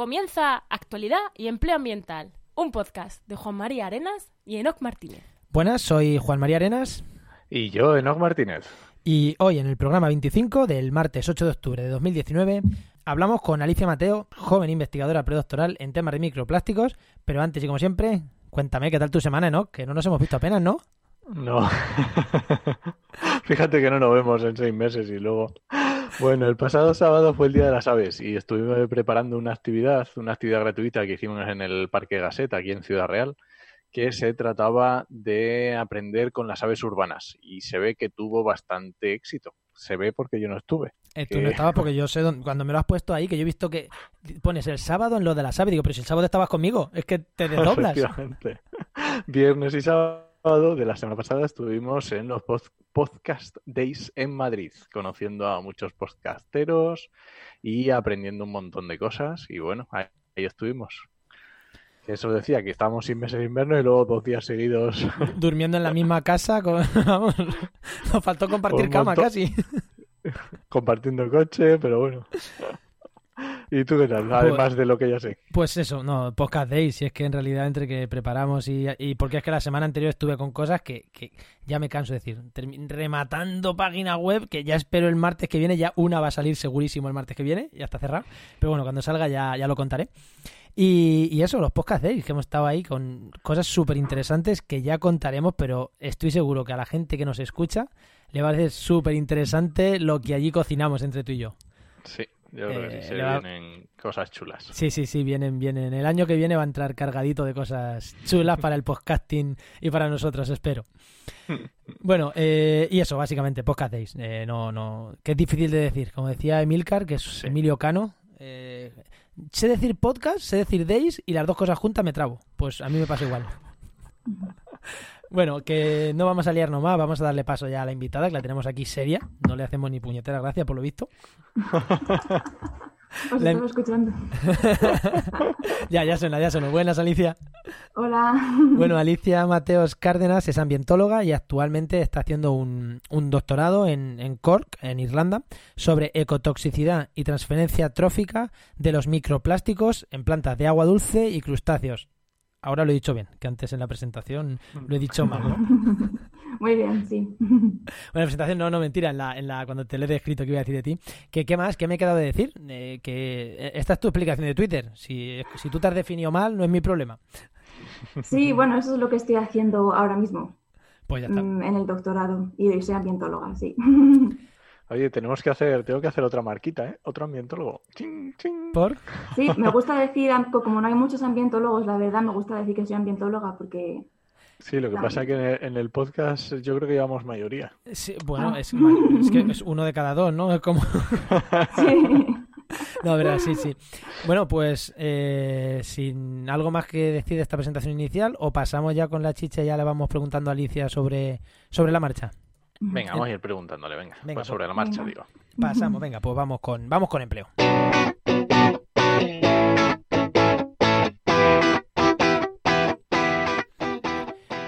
Comienza Actualidad y Empleo Ambiental, un podcast de Juan María Arenas y Enoc Martínez. Buenas, soy Juan María Arenas. Y yo, Enoc Martínez. Y hoy en el programa 25 del martes 8 de octubre de 2019 hablamos con Alicia Mateo, joven investigadora predoctoral en temas de microplásticos. Pero antes y como siempre, cuéntame qué tal tu semana, ¿no? Que no nos hemos visto apenas, ¿no? No. Fíjate que no nos vemos en seis meses y luego bueno, el pasado sábado fue el Día de las Aves y estuve preparando una actividad, una actividad gratuita que hicimos en el Parque Gaseta, aquí en Ciudad Real, que se trataba de aprender con las aves urbanas y se ve que tuvo bastante éxito. Se ve porque yo no estuve. Eh, tú no estabas porque yo sé, cuando me lo has puesto ahí, que yo he visto que pones el sábado en lo de las aves, digo, pero si el sábado estabas conmigo, es que te desdoblas. Efectivamente. Viernes y sábado de la semana pasada estuvimos en los Podcast Days en Madrid, conociendo a muchos podcasteros y aprendiendo un montón de cosas. Y bueno, ahí, estuvimos. Eso decía que estábamos sin meses de invierno y luego dos días seguidos. Durmiendo en la misma casa. Con... nos faltó compartir cama casi. Compartiendo coche, pero bueno. ¿Y tú qué tal? Pues Además de lo que ya sé. Pues eso, no, podcast days, si es que en realidad entre que preparamos y, y porque es que la semana anterior estuve con cosas que, que ya me canso de decir, rematando página web, que ya espero el martes que viene, ya una va a salir segurísimo el martes que viene, ya está cerrado, pero bueno, cuando salga ya, ya lo contaré. Y, y, eso, los podcast days, que hemos estado ahí con cosas súper interesantes que ya contaremos, pero estoy seguro que a la gente que nos escucha le va a parecer súper interesante lo que allí cocinamos entre tú y yo. Sí, yo creo que sí se eh, vienen cosas chulas. Sí, sí, sí, vienen, vienen. El año que viene va a entrar cargadito de cosas chulas para el podcasting y para nosotros, espero. bueno, eh, y eso, básicamente, podcast days. Eh, no, no, que es difícil de decir. Como decía Emilcar, que es Emilio Cano, sé decir podcast, sé decir days y las dos cosas juntas me trabo. Pues a mí me pasa igual. Bueno, que no vamos a liarnos más, vamos a darle paso ya a la invitada, que la tenemos aquí seria. No le hacemos ni puñetera gracia, por lo visto. Os estaba escuchando. ya, ya suena, ya suena. Buenas, Alicia. Hola. Bueno, Alicia Mateos Cárdenas es ambientóloga y actualmente está haciendo un, doctorado en, en, Cork, en Irlanda, sobre ecotoxicidad y transferencia trófica de los microplásticos en plantas de agua dulce y crustáceos. Ahora lo he dicho bien, que antes en la presentación lo he dicho mal, ¿no? Muy bien, sí. Bueno, la presentación no, no, mentira, en la, en la, cuando te lo he escrito que iba a decir de ti. Que, ¿Qué más? ¿Qué me he quedado de decir? Eh, que eh, esta es tu explicación de Twitter. Si, si tú te has definido mal, no es mi problema. Sí, bueno, eso es lo que estoy haciendo ahora mismo. Pues ya está. Mm, en el doctorado. Y soy ambientóloga, sí. Oye, tenemos que hacer, tengo que hacer otra marquita, ¿eh? Otro ambientólogo. ¿Por? Sí, me gusta decir, como no hay muchos ambientólogos, la verdad, me gusta decir que soy ambientóloga porque... Sí, lo que pasa es que en el, podcast yo creo que llevamos mayoría. Sí, bueno, ah. es, es, que es uno de cada dos, ¿no? Es como... Sí. No, verdad, sí, sí. Bueno, pues eh, sin algo más que decir de esta presentación inicial, o pasamos ya con la chicha y ya le vamos preguntando a Alicia sobre, sobre la marcha. Venga, vamos a ir preguntándole, venga. pues, pues sobre la marcha, digo. Pasamos, venga, pues vamos con, vamos con empleo.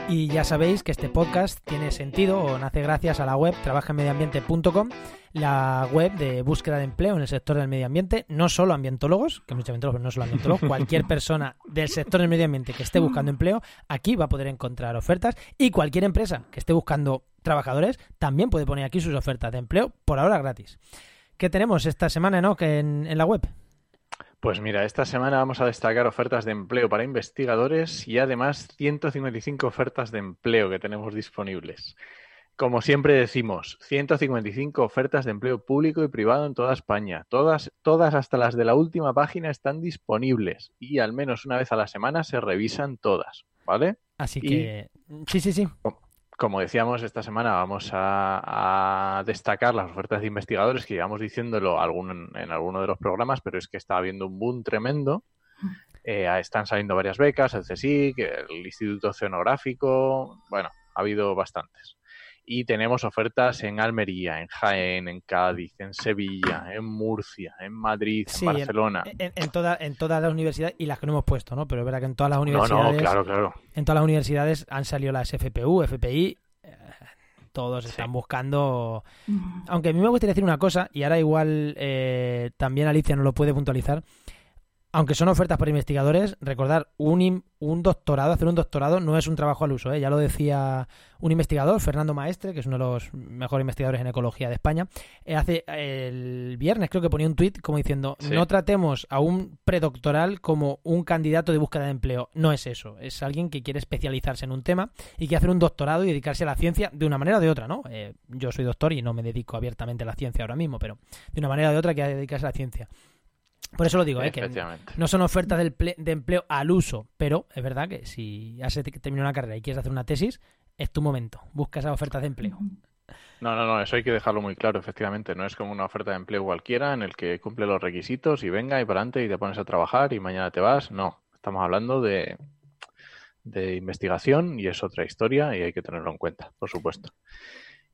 Y ya sabéis que este podcast tiene sentido o nace gracias a la web trabajaenmedioambiente.com, la web de búsqueda de empleo en el sector del medio ambiente, no solo ambientólogos, que muchos ambientólogos no solo ambientólogos, cualquier persona del sector del medio ambiente que esté buscando empleo, aquí va a poder encontrar ofertas y cualquier empresa que esté buscando trabajadores también puede poner aquí sus ofertas de empleo por ahora gratis. ¿Qué tenemos esta semana ¿no? en, en la web? Pues mira, esta semana vamos a destacar ofertas de empleo para investigadores y además 155 ofertas de empleo que tenemos disponibles. Como siempre decimos, 155 ofertas de empleo público y privado en toda España. Todas, todas hasta las de la última página están disponibles y al menos una vez a la semana se revisan todas, ¿vale? Así que sí, sí, sí. Como decíamos, esta semana vamos a, destacar las ofertas de investigadores que llevamos diciéndolo algún, en alguno de los programas, pero es que está habiendo un boom tremendo. Eh, están saliendo varias becas, el CSIC, el Instituto Oceanográfico, bueno, ha habido bastantes. Y tenemos ofertas en Almería, en Jaén, en Cádiz, en Sevilla, en Murcia, en Madrid, en Barcelona. En, en, en todas las universidades y las que no hemos puesto, ¿no? Pero es verdad que en todas las universidades. No, claro, claro. En todas las universidades han salido las FPU, FPI. Eh, todos están buscando. Aunque a mí me gustaría decir una cosa, y ahora igual eh, también Alicia nos lo puede puntualizar. Aunque son ofertas para investigadores, recordar, un, un doctorado, hacer un doctorado no es un trabajo al uso. ¿eh? Ya lo decía un investigador, Fernando Maestre, que es uno de los mejores investigadores en ecología de España. Eh, hace el viernes creo que ponía un tuit como diciendo, no tratemos a un predoctoral como un candidato de búsqueda de empleo. No es eso. Es alguien que quiere especializarse en un tema y quiere hacer un doctorado y dedicarse a la ciencia de una manera o de otra, ¿no? Eh, yo soy doctor y no me dedico abiertamente a la ciencia ahora mismo, pero de una manera o de otra quiere dedicarse a la ciencia. Por eso lo digo, ¿eh? que no son ofertas de empleo al uso, pero es verdad que si has terminado una carrera y quieres hacer una tesis, es tu momento. Busca esas ofertas de empleo. No, no, no, eso hay que dejarlo muy claro, efectivamente. No es como una oferta de empleo cualquiera en el que cumple los requisitos y venga y para adelante y te pones a trabajar y mañana te vas. No, estamos hablando de, de investigación y es otra historia y hay que tenerlo en cuenta, por supuesto.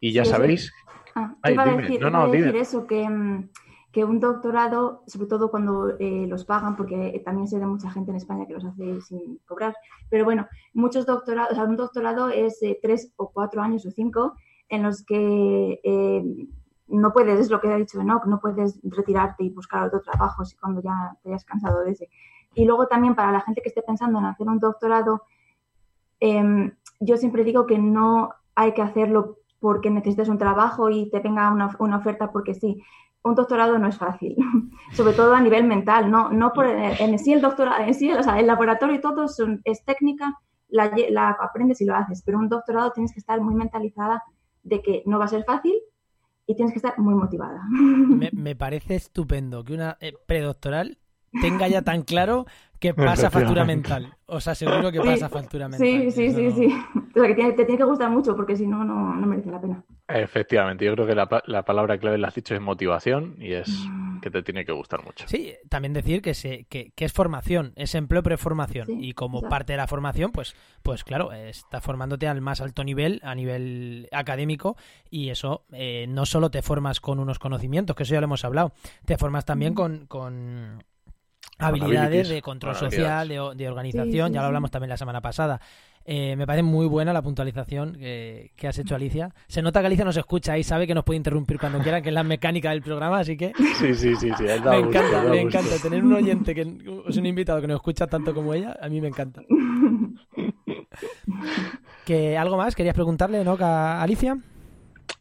Y ya sabéis. Ah, iba a decir, no, no, decir eso, que mm, que un doctorado, sobre todo cuando eh, los pagan, porque también sé de mucha gente en España que los hace sin cobrar, pero bueno, muchos doctorados, o sea, un doctorado es tres o cuatro años o cinco en los que eh, no puedes, es lo que ha dicho no no puedes retirarte y buscar otro trabajo si cuando ya te hayas cansado de ese. Y luego también para la gente que esté pensando en hacer un doctorado, em, yo siempre digo que no hay que hacerlo porque necesites un trabajo y te venga una oferta porque sí un doctorado no es fácil, sobre todo a nivel mental, no, no por en sí el doctorado, en sí, o sea, el laboratorio y todo es técnica, la, la, aprendes y lo haces, pero un doctorado tienes que estar muy mentalizada de que no va a ser fácil y tienes que estar muy motivada. Me, parece estupendo que una eh, predoctoral tenga ya tan claro que pasa factura mental. Os aseguro que pasa factura mental. Sí, sí, sí, sí. O sea, que te tiene que gustar mucho porque si no, no, merece la pena. Efectivamente, yo creo que la, la palabra clave la has dicho es motivación y es mm. que te tiene que gustar mucho. Sí, también decir que, se, que, es formación, es empleo preformación y como parte de la formación, pues, pues claro, está formándote al más alto nivel, a nivel académico y eso eh, no solo te formas con unos conocimientos, que eso ya lo hemos hablado, te formas también con, con habilidades de control social, de, organización, ya lo hablamos también la semana pasada. Eh, me parece muy buena la puntualización que, has hecho, Alicia. Se nota que Alicia nos escucha y sabe que nos puede interrumpir cuando quiera, que es la mecánica del programa, así que... Sí, sí, sí, sí. me encanta, me encanta. Tener un oyente, que es un invitado que nos escucha tanto como ella, a mí me encanta. ¿Que ¿Algo más? ¿Querías preguntarle, no, a Alicia?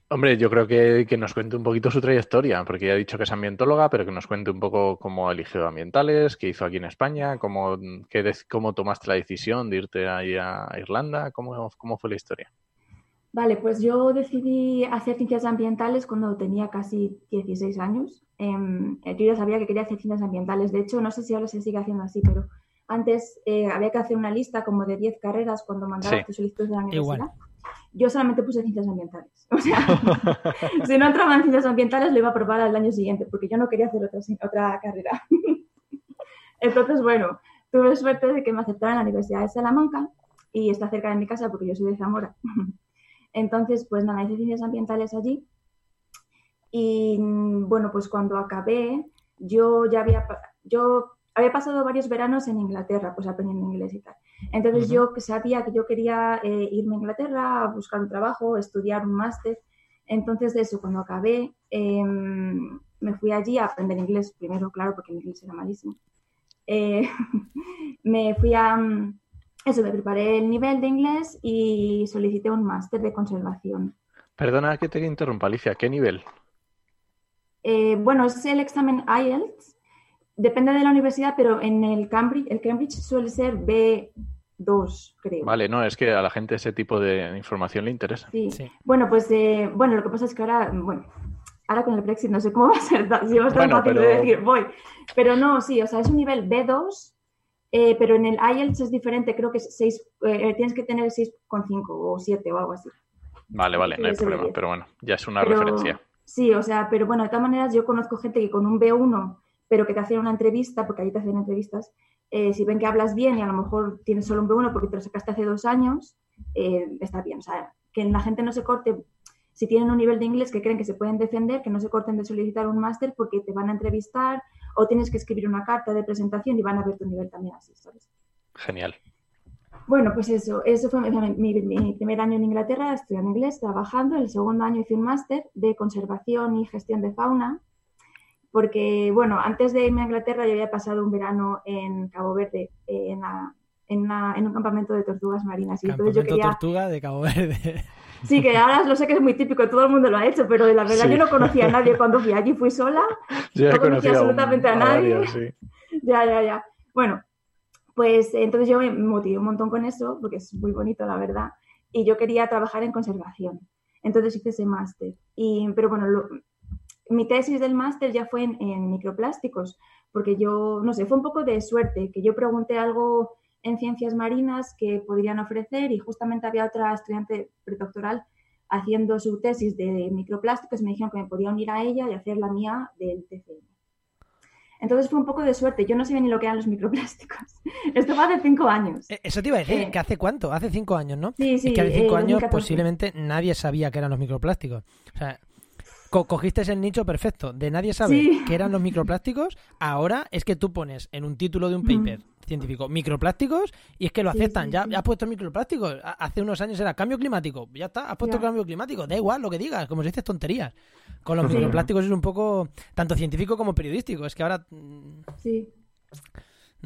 Hombre, yo creo que, que, nos cuente un poquito su trayectoria, porque ya ha dicho que es ambientóloga, pero que nos cuente un poco cómo eligió ambientales, qué hizo aquí en España, cómo, qué cómo tomaste la decisión de irte ahí a Irlanda, cómo, cómo fue la historia. Vale, pues yo decidí hacer ciencias ambientales cuando tenía casi 16 años. Eh, yo ya sabía que quería hacer ciencias ambientales. De hecho, no sé si ahora se sigue haciendo así, pero antes eh, había que hacer una lista como de 10 carreras cuando mandabas tu solicitud de la universidad yo solamente puse ciencias ambientales. O sea, si no entraba en ciencias ambientales lo iba a probar al año siguiente, porque yo no quería hacer otra, otra carrera. Entonces, bueno, tuve suerte de que me aceptaran en la Universidad de Salamanca y está cerca de mi casa porque yo soy de Zamora. Entonces, pues nada, hice ciencias ambientales allí. Y bueno, pues cuando acabé, yo ya había, yo había pasado varios veranos en Inglaterra, pues aprendiendo inglés y tal. Entonces yo sabía que yo quería eh, irme a Inglaterra a buscar un trabajo, estudiar un máster. Entonces de eso, cuando acabé, em, me fui allí a aprender inglés, primero, claro, porque mi inglés era malísimo. Eh, me fui a... Mm, eso, me preparé el nivel de inglés y solicité un máster de conservación. Perdona que te interrumpa, Alicia, ¿qué nivel? Eh, bueno, es el examen IELTS depende de la universidad, pero en el Cambridge, el Cambridge suele ser B2, creo. Vale, no, es que a la gente ese tipo de información le interesa. Sí. Bueno, pues eh, bueno, lo que pasa es que ahora, bueno, ahora con el Brexit no sé cómo va a ser, si va a estar fácil de decir, voy. Pero no, sí, o sea, es un nivel B2, eh, pero en el IELTS es diferente, creo que es 6, eh, tienes que tener 6,5 o 7 o algo así. Vale, vale, no hay problema, pero bueno, ya es una referencia. Sí, o sea, pero bueno, de todas maneras yo conozco gente que con un B1 pero que te hacen una entrevista, porque ahí te hacen entrevistas, eh, si ven que hablas bien y a lo mejor tienes solo un B1 porque te lo sacaste hace dos años, eh, está bien. O sea, que la gente no se corte, si tienen un nivel de inglés que creen que se pueden defender, que no se corten de solicitar un máster porque te van a entrevistar o tienes que escribir una carta de presentación y van a ver tu nivel también así, ¿sabes? Genial. Bueno, pues eso, eso fue mi, mi, primer año en Inglaterra, estudiando inglés, trabajando. El segundo año hice un máster de conservación y gestión de fauna porque, bueno, antes de irme a Inglaterra yo había pasado un verano en Cabo Verde, eh, en, la, en, una- en un campamento de tortugas marinas. Y entonces yo Campamento quería... Tortuga de Cabo Verde. Sí, que ahora lo sé que es muy típico, todo el mundo lo ha hecho, pero la verdad Sí. yo no conocía a nadie cuando fui allí, fui sola. Yo No conocía conocido a un- absolutamente a nadie. varios, sí. Ya, ya, ya. Bueno, pues eh, entonces yo me motivé un montón con eso, porque es muy bonito, la verdad, y yo quería trabajar en conservación. Entonces hice ese máster. Y, pero bueno, lo- mi tesis del máster ya fue en, en microplásticos, porque yo, no sé, fue un poco de suerte, que yo pregunté algo en ciencias marinas que podrían ofrecer y justamente había otra estudiante predoctoral haciendo su tesis de microplásticos y me dijeron que me podía unir a ella y hacer la mía del TCM. Entonces fue un poco de suerte. Yo no sabía ni lo que eran los microplásticos. Esto fue hace cinco años. Eh, Eso te iba a decir, Eh. que hace cuánto, hace cinco años, ¿no? Sí, sí. es que hace cinco eh, años 2014. posiblemente nadie sabía que eran los microplásticos. O sea, co- cogiste el nicho perfecto. De nadie sabe Sí. qué eran los microplásticos. Ahora es que tú pones en un título de un paper científico microplásticos y es que lo aceptan. sí, ya, sí. ya has puesto microplásticos. Ha- Hace unos años era cambio climático. Ya está, has puesto Ya. cambio climático. Da igual lo que digas, como si dices tonterías. Con los Sí. microplásticos es un poco tanto científico como periodístico. Es que ahora mm, Sí.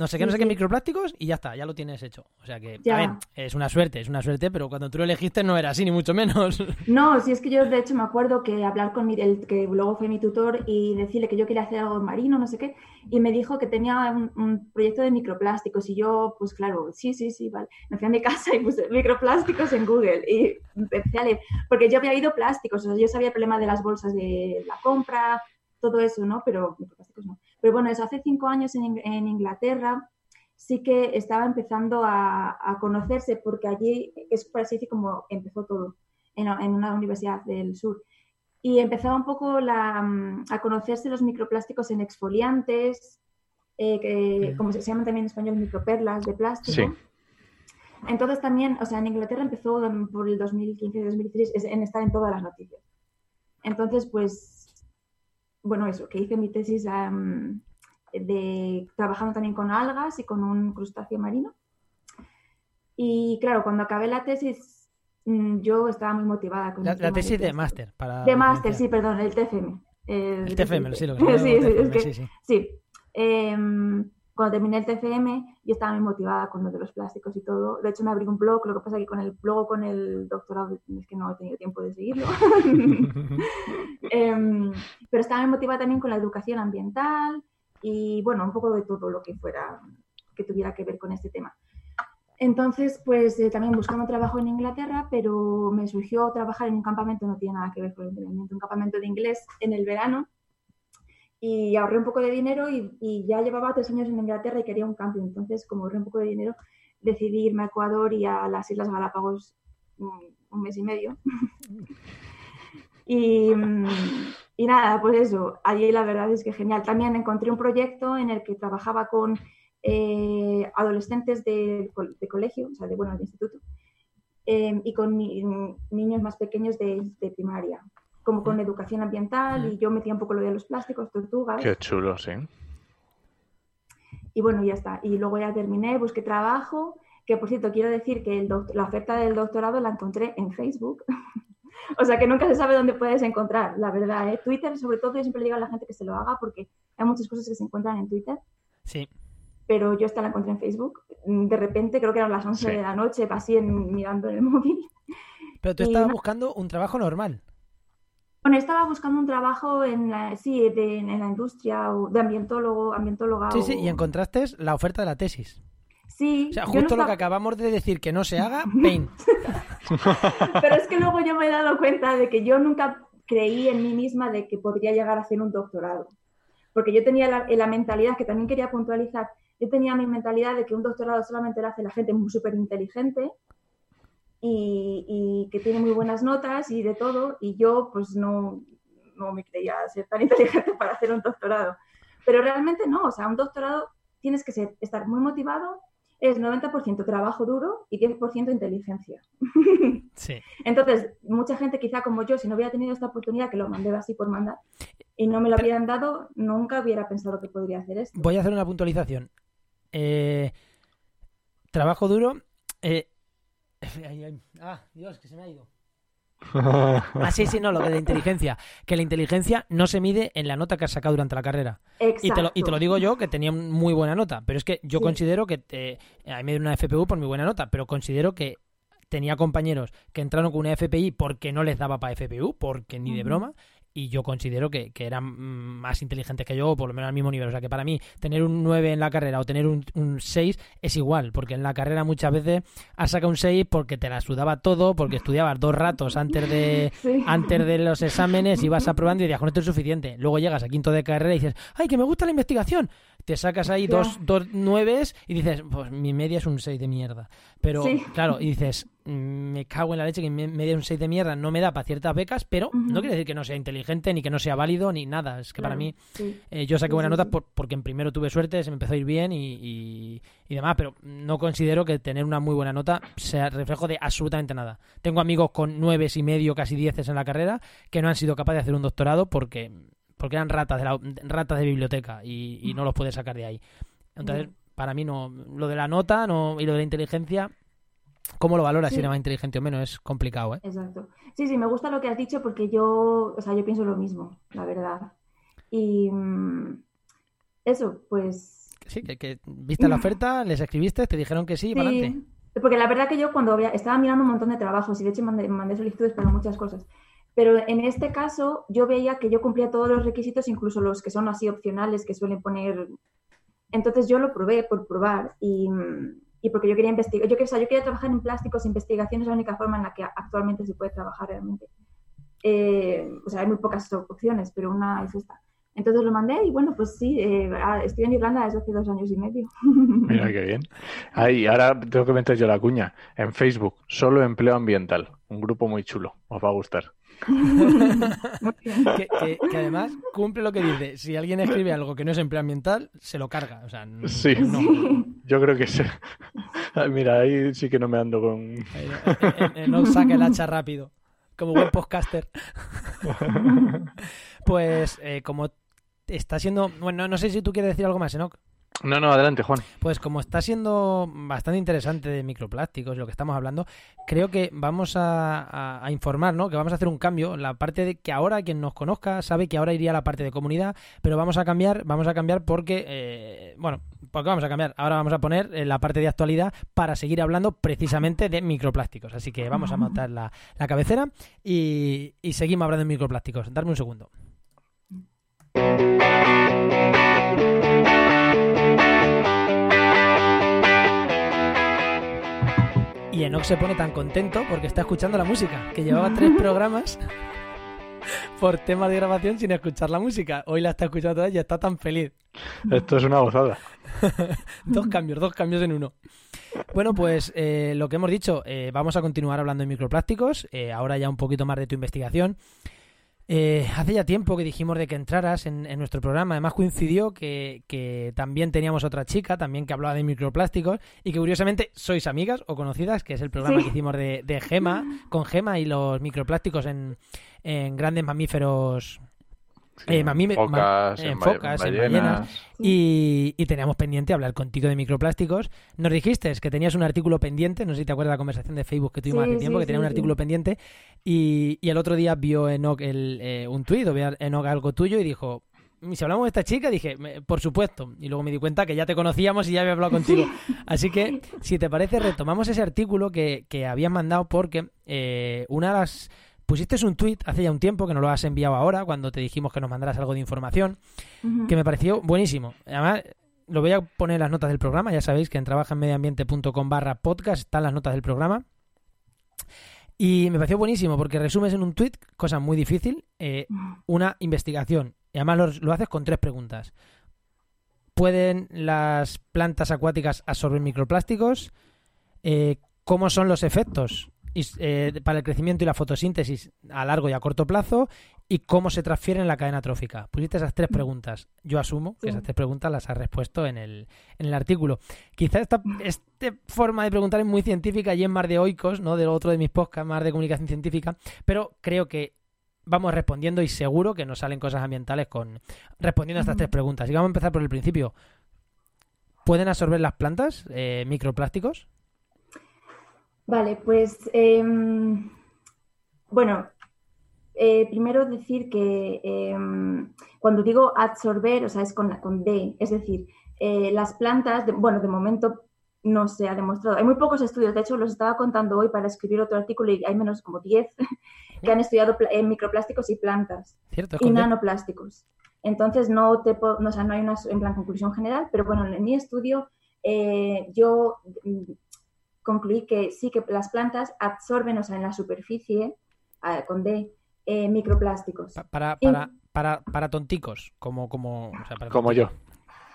No sé qué, no sé qué microplásticos y ya está, ya lo tienes hecho. O sea que, a Ya. ver, es una suerte, es una suerte, pero cuando tú lo elegiste no era así, ni mucho menos. No, sí, es que yo de hecho me acuerdo que hablar con mi, el que luego fue mi tutor y decirle que yo quería hacer algo marino, no sé qué, y me dijo que tenía un, un proyecto de microplásticos y yo, pues claro, sí, sí, sí, vale. Me fui a mi casa y puse microplásticos en Google y empecé a leer, porque yo había oído plásticos, o sea, yo sabía el problema de las bolsas de la compra, todo eso, ¿no? Pero microplásticos no. Pero bueno, eso hace cinco años en, en Inglaterra sí que estaba empezando a, a conocerse porque allí es por así decir como empezó todo en, en una universidad del sur. Y empezaba un poco la, a conocerse los microplásticos en exfoliantes, eh, que, como se, llaman también en español microperlas de plástico. Sí. Entonces también, o sea, en Inglaterra empezó por el 2015-2016 es- en estar en todas las noticias. Entonces, pues, bueno, eso, que hice mi tesis de trabajando también con algas y con un crustáceo marino. Y claro, cuando acabé la tesis, mm, yo estaba muy motivada con La, la tesis de máster. Para De máster, sí, perdón, el TFM. El, El TFM, sí, lo que Sí, sí, es que- sí, sí. Sí. Cuando terminé el TFM, yo estaba muy motivada con lo de los plásticos y todo. De hecho, me abrí un blog, lo que pasa que con el blog, con el doctorado, es que no he tenido tiempo de seguirlo. Em, pero estaba muy motivada también con la educación ambiental y, bueno, un poco de todo lo que fuera, que tuviera que ver con este tema. Entonces, pues eh, también buscando trabajo en Inglaterra, pero me surgió trabajar en un campamento, no tiene nada que ver con el entrenamiento, un campamento de inglés en el verano y ahorré un poco de dinero y, ya llevaba tres años en Inglaterra y quería un cambio. Entonces, como ahorré un poco de dinero, decidí irme a Ecuador y a las Islas Galápagos mm, un mes y medio. y, nada, pues eso, allí la verdad es que genial. También encontré un proyecto en el que trabajaba con eh, adolescentes de, de colegio, o sea, de, bueno, de instituto, eh, y con ni- niños más pequeños de, de primaria, como con educación ambiental, y yo metía un poco lo de los plásticos, tortugas, Qué chulo, sí. y bueno, ya está. Y luego ya terminé, busqué trabajo, que por cierto, quiero decir que el la oferta del doctorado la encontré en Facebook. o sea que nunca se sabe dónde puedes encontrar, la verdad. ¿eh? Twitter, sobre todo, yo siempre le digo a la gente que se lo haga porque hay muchas cosas que se encuentran en Twitter, Sí. pero yo esta la encontré en Facebook. Mm, De repente, creo que eran las 11 Sí. de la noche, así en- mirando en el móvil. Pero tú estabas buscando un trabajo normal. Bueno, estaba buscando un trabajo en la, sí, de, en la industria o de ambientólogo, ambientóloga. Sí, sí, o- y encontraste la oferta de la tesis. Sí, O sea, no justo lo estaba- que acabamos de decir que no se haga, pain. Pero es que luego yo me he dado cuenta de que yo nunca creí en mí misma de que podría llegar a hacer un doctorado. Porque yo tenía la, la mentalidad, que también quería puntualizar, yo tenía mi mentalidad de que un doctorado solamente lo hace la gente súper inteligente y, y que tiene muy buenas notas y de todo, y yo pues no, no me creía ser tan inteligente para hacer un doctorado. Pero realmente no, o sea, un doctorado tienes que ser, estar muy motivado, es 90% trabajo duro y 10% inteligencia. Sí. Entonces, mucha gente quizá como yo, si no hubiera tenido esta oportunidad, que lo mandé así por mandar, y no me lo hubieran dado, nunca hubiera pensado que podría hacer esto. Voy a hacer una puntualización. Eh, trabajo duro. eh, ah, Dios, que se me ha ido. Ah, sí, sí, no, lo de la inteligencia. Que la inteligencia no se mide en la nota que has sacado durante la carrera. Y te, lo, y te lo digo yo, que tenía muy buena nota. Pero es que yo considero que... Eh, a mí me dio una FPU por mi buena nota, pero considero que tenía compañeros que entraron con una FPI porque no les daba para FPU, porque ni de broma, y yo considero que, que, eran más inteligentes que yo, o por lo menos al mismo nivel. O sea que para mí, tener un 9 en la carrera o tener un, un 6 es igual, porque en la carrera muchas veces has sacado un 6 porque te la sudaba todo, porque estudiabas dos ratos antes de, antes de los exámenes, ibas aprobando y decías, con esto es suficiente. Luego llegas a quinto de carrera y dices, ¡ay, que me gusta la investigación! Te sacas ahí dos, dos 9 y dices, pues mi media es un 6 de mierda. Pero, claro, y dices, me cago en la leche que me, me un 6 de mierda, no me da para ciertas becas, pero no quiere decir que no sea inteligente, ni que no sea válido, ni nada. Es que para mí, eh, yo saqué buena nota porque en primero tuve suerte, se me empezó a ir bien y, y, demás, pero no considero que tener una muy buena nota sea reflejo de absolutamente nada. Tengo amigos con nueves y medio, casi dieces en la carrera, que no han sido capaces de hacer un doctorado porque, porque eran ratas de, la, ratas de biblioteca y, no los puedes sacar de ahí. Entonces, para mí no, lo de la nota no, y lo de la inteligencia ¿Cómo lo valoras si era más inteligente o menos? Es complicado, ¿eh? Exacto. Sí, sí, me gusta lo que has dicho porque yo, o sea, yo pienso lo mismo, la verdad. Y mm, eso, pues... Sí, que, viste la oferta, les escribiste, te dijeron que sí, sí, para adelante. Porque la verdad que yo cuando estaba mirando un montón de trabajos y de hecho mandé, mandé solicitudes para muchas cosas, pero en este caso yo veía que yo cumplía todos los requisitos, incluso los que son así opcionales que suelen poner. Entonces yo lo probé por probar y, porque yo quería investigar, yo, quería, yo quería trabajar en plásticos, investigación es la única forma en la que actualmente se puede trabajar realmente. Eh, o sea, hay muy pocas opciones, pero una es esta. Entonces lo mandé y bueno, pues sí, eh, estoy en Irlanda desde hace dos años y medio. Mira qué bien. Ahí, ahora tengo que meter yo la cuña. En Facebook, solo empleo ambiental. Un grupo muy chulo. Os va a gustar. que, además cumple lo que dice. Si alguien escribe algo que no es empleo ambiental, se lo carga. O sea, sí, yo creo que sí. Mira, ahí sí que no me ando con. no saca el hacha rápido. Como buen podcaster. pues, eh, como está siendo. Bueno, no sé si tú quieres decir algo más, Enoch. No, no, adelante, Juan. Pues como está siendo bastante interesante de microplásticos, lo que estamos hablando, creo que vamos a, informar, ¿no? Que vamos a hacer un cambio. La parte de que ahora quien nos conozca sabe que ahora iría la parte de comunidad, pero vamos a cambiar, vamos a cambiar porque, eh, bueno, porque vamos a cambiar. Ahora vamos a poner la parte de actualidad para seguir hablando precisamente de microplásticos. Así que vamos a montar la, cabecera y, y seguimos hablando de microplásticos. Darme un segundo. Y Enoch se pone tan contento porque está escuchando la música, que llevaba tres programas por temas de grabación sin escuchar la música. Hoy la está escuchando toda y está tan feliz. Esto es una gozada. dos cambios, dos cambios en uno. Bueno, pues eh, lo que hemos dicho, eh, vamos a continuar hablando de microplásticos. Eh, ahora ya un poquito más de tu investigación. Eh, hace ya tiempo que dijimos de que entraras en, nuestro programa. Además coincidió que, también teníamos otra chica, también que hablaba de microplásticos y que curiosamente sois amigas o conocidas, que es el programa que hicimos de, de, Gema, con Gema y los microplásticos en, en grandes mamíferos eh, focas, en, focas, en ballenas. Y, teníamos pendiente hablar contigo de microplásticos. Nos dijiste que tenías un artículo pendiente, no sé si te acuerdas de la conversación de Facebook que tuvimos hace tiempo, que tenía un artículo pendiente. Y, el otro día vio Enoch el, eh, un tuit, o vio Enoch algo tuyo y dijo, si hablamos de esta chica, dije, por supuesto. Y luego me di cuenta que ya te conocíamos y ya había hablado contigo. Así que, si te parece, retomamos ese artículo que, que habían mandado porque eh, una de las pusiste un tweet hace ya un tiempo, que nos lo has enviado ahora, cuando te dijimos que nos mandaras algo de información, que me pareció buenísimo. Además, lo voy a poner en las notas del programa, ya sabéis que en trabajaenmedioambiente.com barra podcast están las notas del programa. Y me pareció buenísimo porque resumes en un tweet, cosa muy difícil, eh, una investigación. Y además lo, haces con tres preguntas. ¿Pueden las plantas acuáticas absorber microplásticos? Eh, ¿Cómo son los efectos eh, para el crecimiento y la fotosíntesis a largo y a corto plazo y cómo se transfieren en la cadena trófica. Pusiste esas tres preguntas. Yo asumo que esas tres preguntas las has respuesto en el, en el artículo. Quizá esta, esta forma de preguntar es muy científica y es más de oicos, ¿no? De otro de mis podcasts, más de comunicación científica, pero creo que vamos respondiendo y seguro que nos salen cosas ambientales con respondiendo a estas tres preguntas. Y vamos a empezar por el principio. ¿Pueden absorber las plantas eh, microplásticos? Vale, pues em, bueno, eh, primero decir que em, cuando digo absorber, o sea, es con, con D, es decir, eh, las plantas, bueno, de momento no se ha demostrado. Hay muy pocos estudios, de hecho los estaba contando hoy para escribir otro artículo y hay menos como 10 que han estudiado microplásticos y plantas y nanoplásticos. Entonces no te no, o sea, no hay una en plan conclusión general, pero bueno, en mi estudio eh, yo concluí que sí que las plantas absorben, o sea, en la superficie con D eh, microplásticos. Para, para, para, para, tonticos, como, como, como yo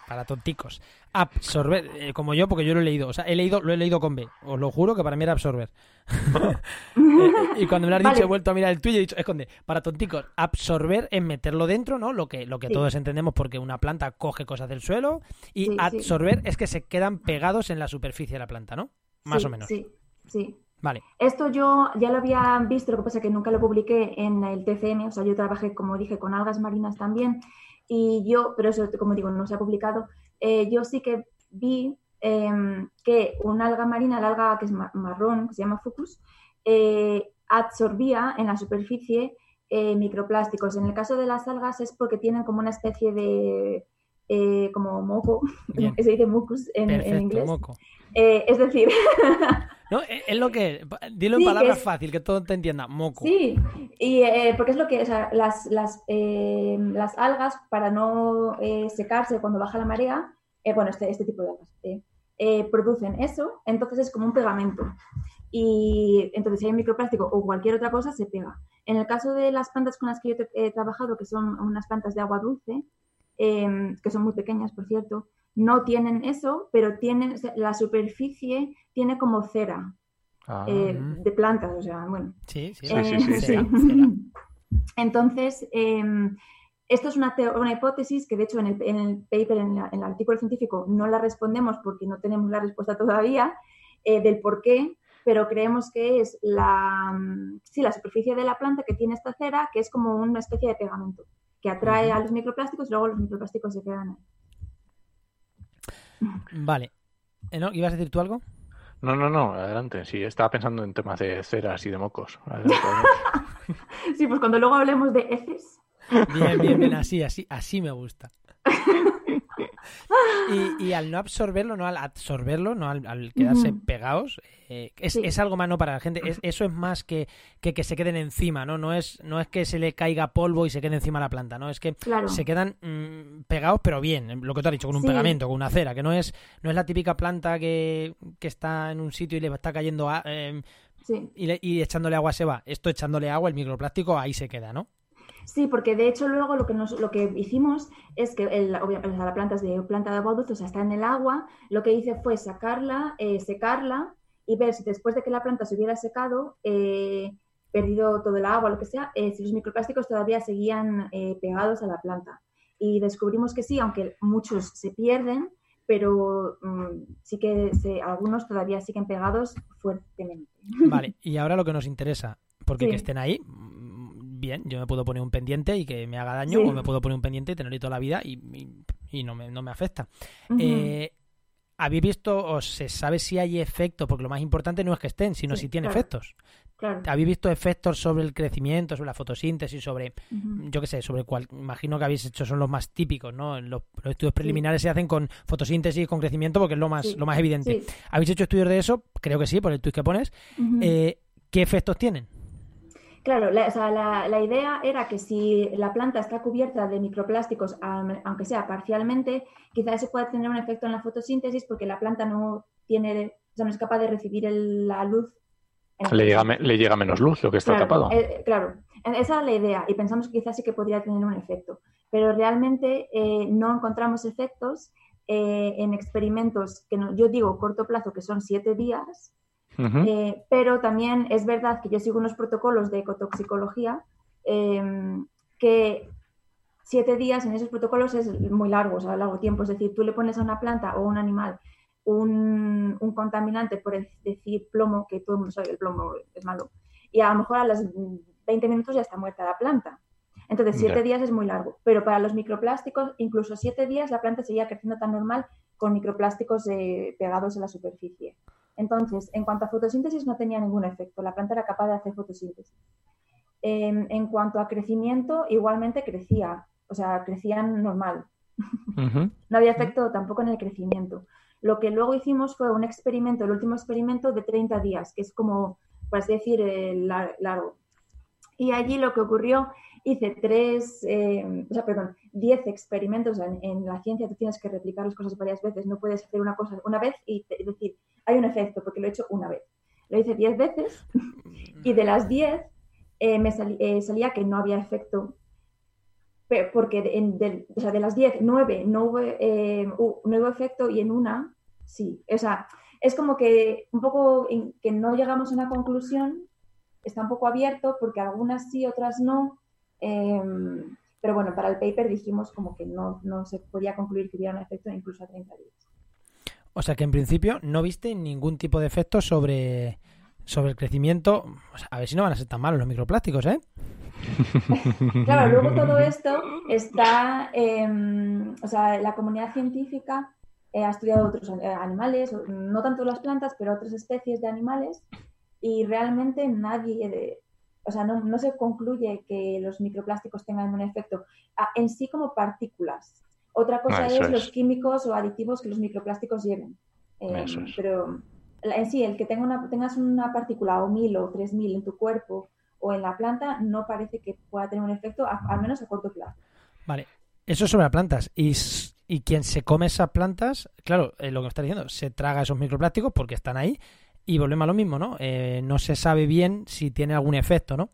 para tonticos. Absorber, eh, como yo, porque yo lo he leído. O sea, he leído, lo he leído con B. Os lo juro que para mí era absorber. Eh, y cuando me lo has dicho, he vuelto a mirar el tuyo y he dicho, esconde, para tonticos, absorber es meterlo dentro, ¿no? Lo que, lo que todos entendemos porque una planta coge cosas del suelo. Y absorber es que se quedan pegados en la superficie de la planta, ¿no? Más o menos. Sí, sí. Vale. Esto yo ya lo había visto, lo que pasa es que nunca lo publiqué en el TCM, o sea, yo trabajé, como dije, con algas marinas también, y yo, pero eso, como digo, no se ha publicado, eh, yo sí que vi em, que un alga marina, el alga que es marrón, que se llama fucus, eh, absorbía en la superficie eh, microplásticos. En el caso de las algas es porque tienen como una especie de como moco, que se dice mucus en, inglés. es decir, ¿No? Es lo que. Dilo en palabras fácil, que todo te entienda. Moco. Sí, y eh, porque es lo que. O sea, las, las, eh, las algas, para no eh, secarse cuando baja la marea, bueno, este, este tipo de algas, producen eso, entonces es como un pegamento. Y entonces, si hay microplástico o cualquier otra cosa, se pega. En el caso de las plantas con las que yo he trabajado, que son unas plantas de agua dulce, que son muy pequeñas, por cierto, no tienen eso, pero tienen la superficie tiene como cera ah. eh, de plantas, o sea, bueno. Sí, sí, sí. Entonces, em, esto es una, una, hipótesis que, de hecho, en el, en el paper, en, el artículo científico, no la respondemos porque no tenemos la respuesta todavía eh, del por qué, pero creemos que es la, mm, sí, la superficie de la planta que tiene esta cera, que es como una especie de pegamento, que atrae a los microplásticos y luego los microplásticos se quedan ahí. Vale. ¿No? ¿Ibas a decir tú algo? No, no, no, adelante. Sí, estaba pensando en temas de ceras y de mocos. sí, pues cuando luego hablemos de heces. Bien, bien, bien, así, así, así me gusta. Y, al no absorberlo, no al absorberlo, no al, quedarse pegados, eh, es, algo más no para la gente. eso es más que, que, se queden encima, ¿no? No es, no es que se le caiga polvo y se quede encima la planta, ¿no? Es que se quedan mm, pegados, pero bien, lo que te has dicho, con un pegamento, con una cera, que no es, no es la típica planta que, está en un sitio y le está cayendo em, y, y echándole agua se va. Esto echándole agua, el microplástico ahí se queda, ¿no? Sí, porque de hecho luego lo que, nos, lo que hicimos es que el, obviamente la planta es de planta de agua dulce, o sea, está en el agua. Lo que hice fue sacarla, eh, secarla y ver si después de que la planta se hubiera secado, eh, perdido todo el agua, lo que sea, eh, si los microplásticos todavía seguían pegados a la planta. Y descubrimos que sí, aunque muchos se pierden, pero mm, sí que algunos todavía siguen pegados fuertemente. Vale, y ahora lo que nos interesa, porque que estén ahí, bien, yo me puedo poner un pendiente y que me haga daño, o me puedo poner un pendiente y tenerlo toda la vida y, no, me, no me afecta. Eh, ¿Habéis visto o se sabe si hay efectos? Porque lo más importante no es que estén, sino si tiene efectos. ¿Habéis visto efectos sobre el crecimiento, sobre la fotosíntesis, sobre, yo qué sé, sobre cuál? Imagino que habéis hecho, son los más típicos, ¿no? Los, estudios preliminares se hacen con fotosíntesis, con crecimiento, porque es lo más, lo más evidente. ¿Habéis hecho estudios de eso? Creo que sí, por el tweet que pones. Eh, ¿Qué efectos tienen? Claro, la, idea era que si la planta está cubierta de microplásticos, aunque sea parcialmente, quizás eso pueda tener un efecto en la fotosíntesis porque la planta no tiene, o no es capaz de recibir la luz. Le llega, le llega, menos luz lo que está tapado. Eh, claro, esa es la idea y pensamos que quizás sí que podría tener un efecto, pero realmente eh, no encontramos efectos eh, en experimentos que yo digo corto plazo, que son siete días, eh, pero también es verdad que yo sigo unos protocolos de ecotoxicología em, que siete días en esos protocolos es muy largo, o sea, largo tiempo. Es decir, tú le pones a una planta o a un animal un, contaminante, por decir plomo, que todo el mundo sabe que el plomo es malo, y a lo mejor a los 20 minutos ya está muerta la planta. Entonces, siete días es muy largo, pero para los microplásticos, incluso siete días la planta seguía creciendo tan normal con microplásticos eh, pegados en la superficie. Entonces, en cuanto a fotosíntesis, no tenía ningún efecto. La planta era capaz de hacer fotosíntesis. em, en cuanto a crecimiento, igualmente crecía, o sea, crecían normal. no había efecto tampoco en el crecimiento. Lo que luego hicimos fue un experimento, el último experimento de 30 días, que es como, por así decir, largo. Y allí lo que ocurrió, hice tres, em, o sea, perdón, diez experimentos. En, la ciencia tú tienes que replicar las cosas varias veces, no puedes hacer una cosa una vez y decir, hay un efecto porque lo he hecho una vez. Lo hice diez veces y de las diez eh, me eh, salía que no había efecto porque de, o sea, de las 10, 9 no hubo, eh, no hubo efecto y en una sí. O sea, es como que un poco que no llegamos a una conclusión, está un poco abierto porque algunas sí, otras no. Em, pero bueno, para el paper dijimos como que no, no se podía concluir que hubiera un efecto incluso a 30 días. O sea que en principio no viste ningún tipo de efecto sobre, sobre el crecimiento. a ver si no van a ser tan malos los microplásticos, ¿eh? claro, luego todo esto está, em, o sea, la comunidad científica eh, ha estudiado otros eh, animales, no tanto las plantas, pero otras especies de animales, y realmente nadie, o sea, no, se concluye que los microplásticos tengan un efecto en sí como partículas. Otra cosa ah, es, los químicos o aditivos que los microplásticos lleven. Em, pero en sí, el que tenga una, tengas una partícula o mil o tres mil en tu cuerpo o en la planta no parece que pueda tener un efecto, al menos a corto plazo. Vale, eso es sobre las plantas. Y, y quien se come esas plantas, claro, eh, lo que me está diciendo, se traga esos microplásticos porque están ahí y volvemos a lo mismo, ¿no? Eh, no se sabe bien si tiene algún efecto, ¿no?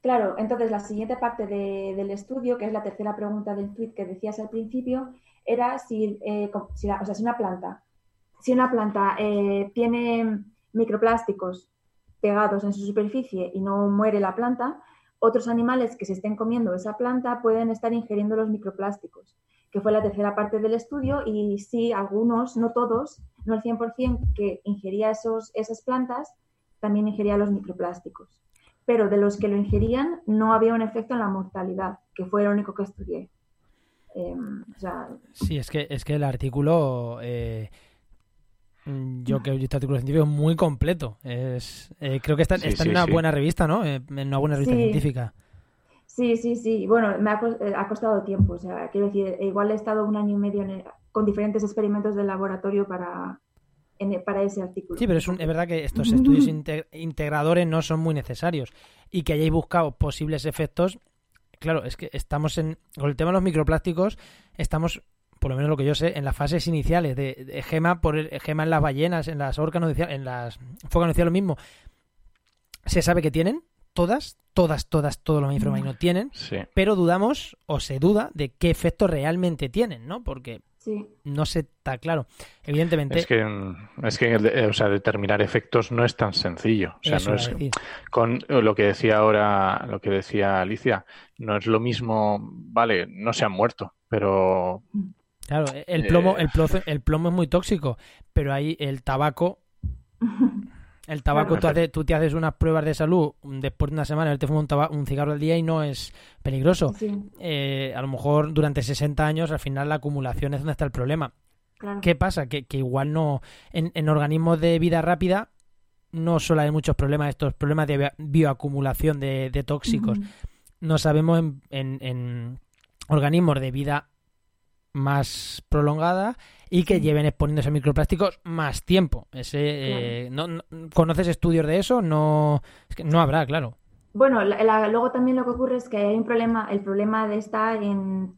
Claro, entonces la siguiente parte del estudio, que es la tercera pregunta del tweet que decías al principio, era si, eh, o sea, si una planta, si una planta tiene microplásticos pegados en su superficie y no muere la planta, otros animales que se estén comiendo esa planta pueden estar ingiriendo los microplásticos, que fue la tercera parte del estudio y sí, algunos, no todos, no el 100% que ingería esos, esas plantas, también ingería los microplásticos. Pero de los que lo ingerían no había un efecto en la mortalidad, que fue lo único que estudié. Em, sí, es que, es que el artículo... Eh Mm, yo que he visto artículos científicos muy completo. Es, eh, creo que está, en una buena revista, ¿no? Eh, en una buena revista científica. Sí, sí, sí. Bueno, me eh, ha, costado tiempo. O sea, quiero decir, igual he estado un año y medio con diferentes experimentos de laboratorio para, para ese artículo. Sí, pero es, es verdad que estos estudios integradores no son muy necesarios y que hayáis buscado posibles efectos. Claro, es que estamos en. Con el tema de los microplásticos, estamos por lo menos lo que yo sé, en las fases iniciales de, gema, por el, gema en las ballenas, en las orcas en las focas lo mismo, se sabe que tienen, todas, todas, todas, todos los mamíferos marinos tienen, pero dudamos o se duda de qué efecto realmente tienen, ¿no? Porque no se está claro. Evidentemente. Es que, es que o sea, determinar efectos no es tan sencillo. O sea, no es, con lo que decía ahora, lo que decía Alicia, no es lo mismo, vale, no se han muerto, pero mm. Claro, el plomo, el, plomo, el plomo es muy tóxico, pero ahí el tabaco. El tabaco, tú, te haces unas pruebas de salud después de una semana, él te fuma un, cigarro al día y no es peligroso. Eh, a lo mejor durante 60 años, al final la acumulación es donde está el problema. ¿Qué pasa? Que, igual no. En, organismos de vida rápida no solo hay muchos problemas, estos problemas de bioacumulación de, tóxicos. No sabemos en, en organismos de vida más prolongada y que lleven exponiéndose a microplásticos más tiempo. Ese, eh, no, ¿Conoces estudios de eso? No, es que no habrá, claro. Bueno, luego también lo que ocurre es que hay un problema, el problema de estar en,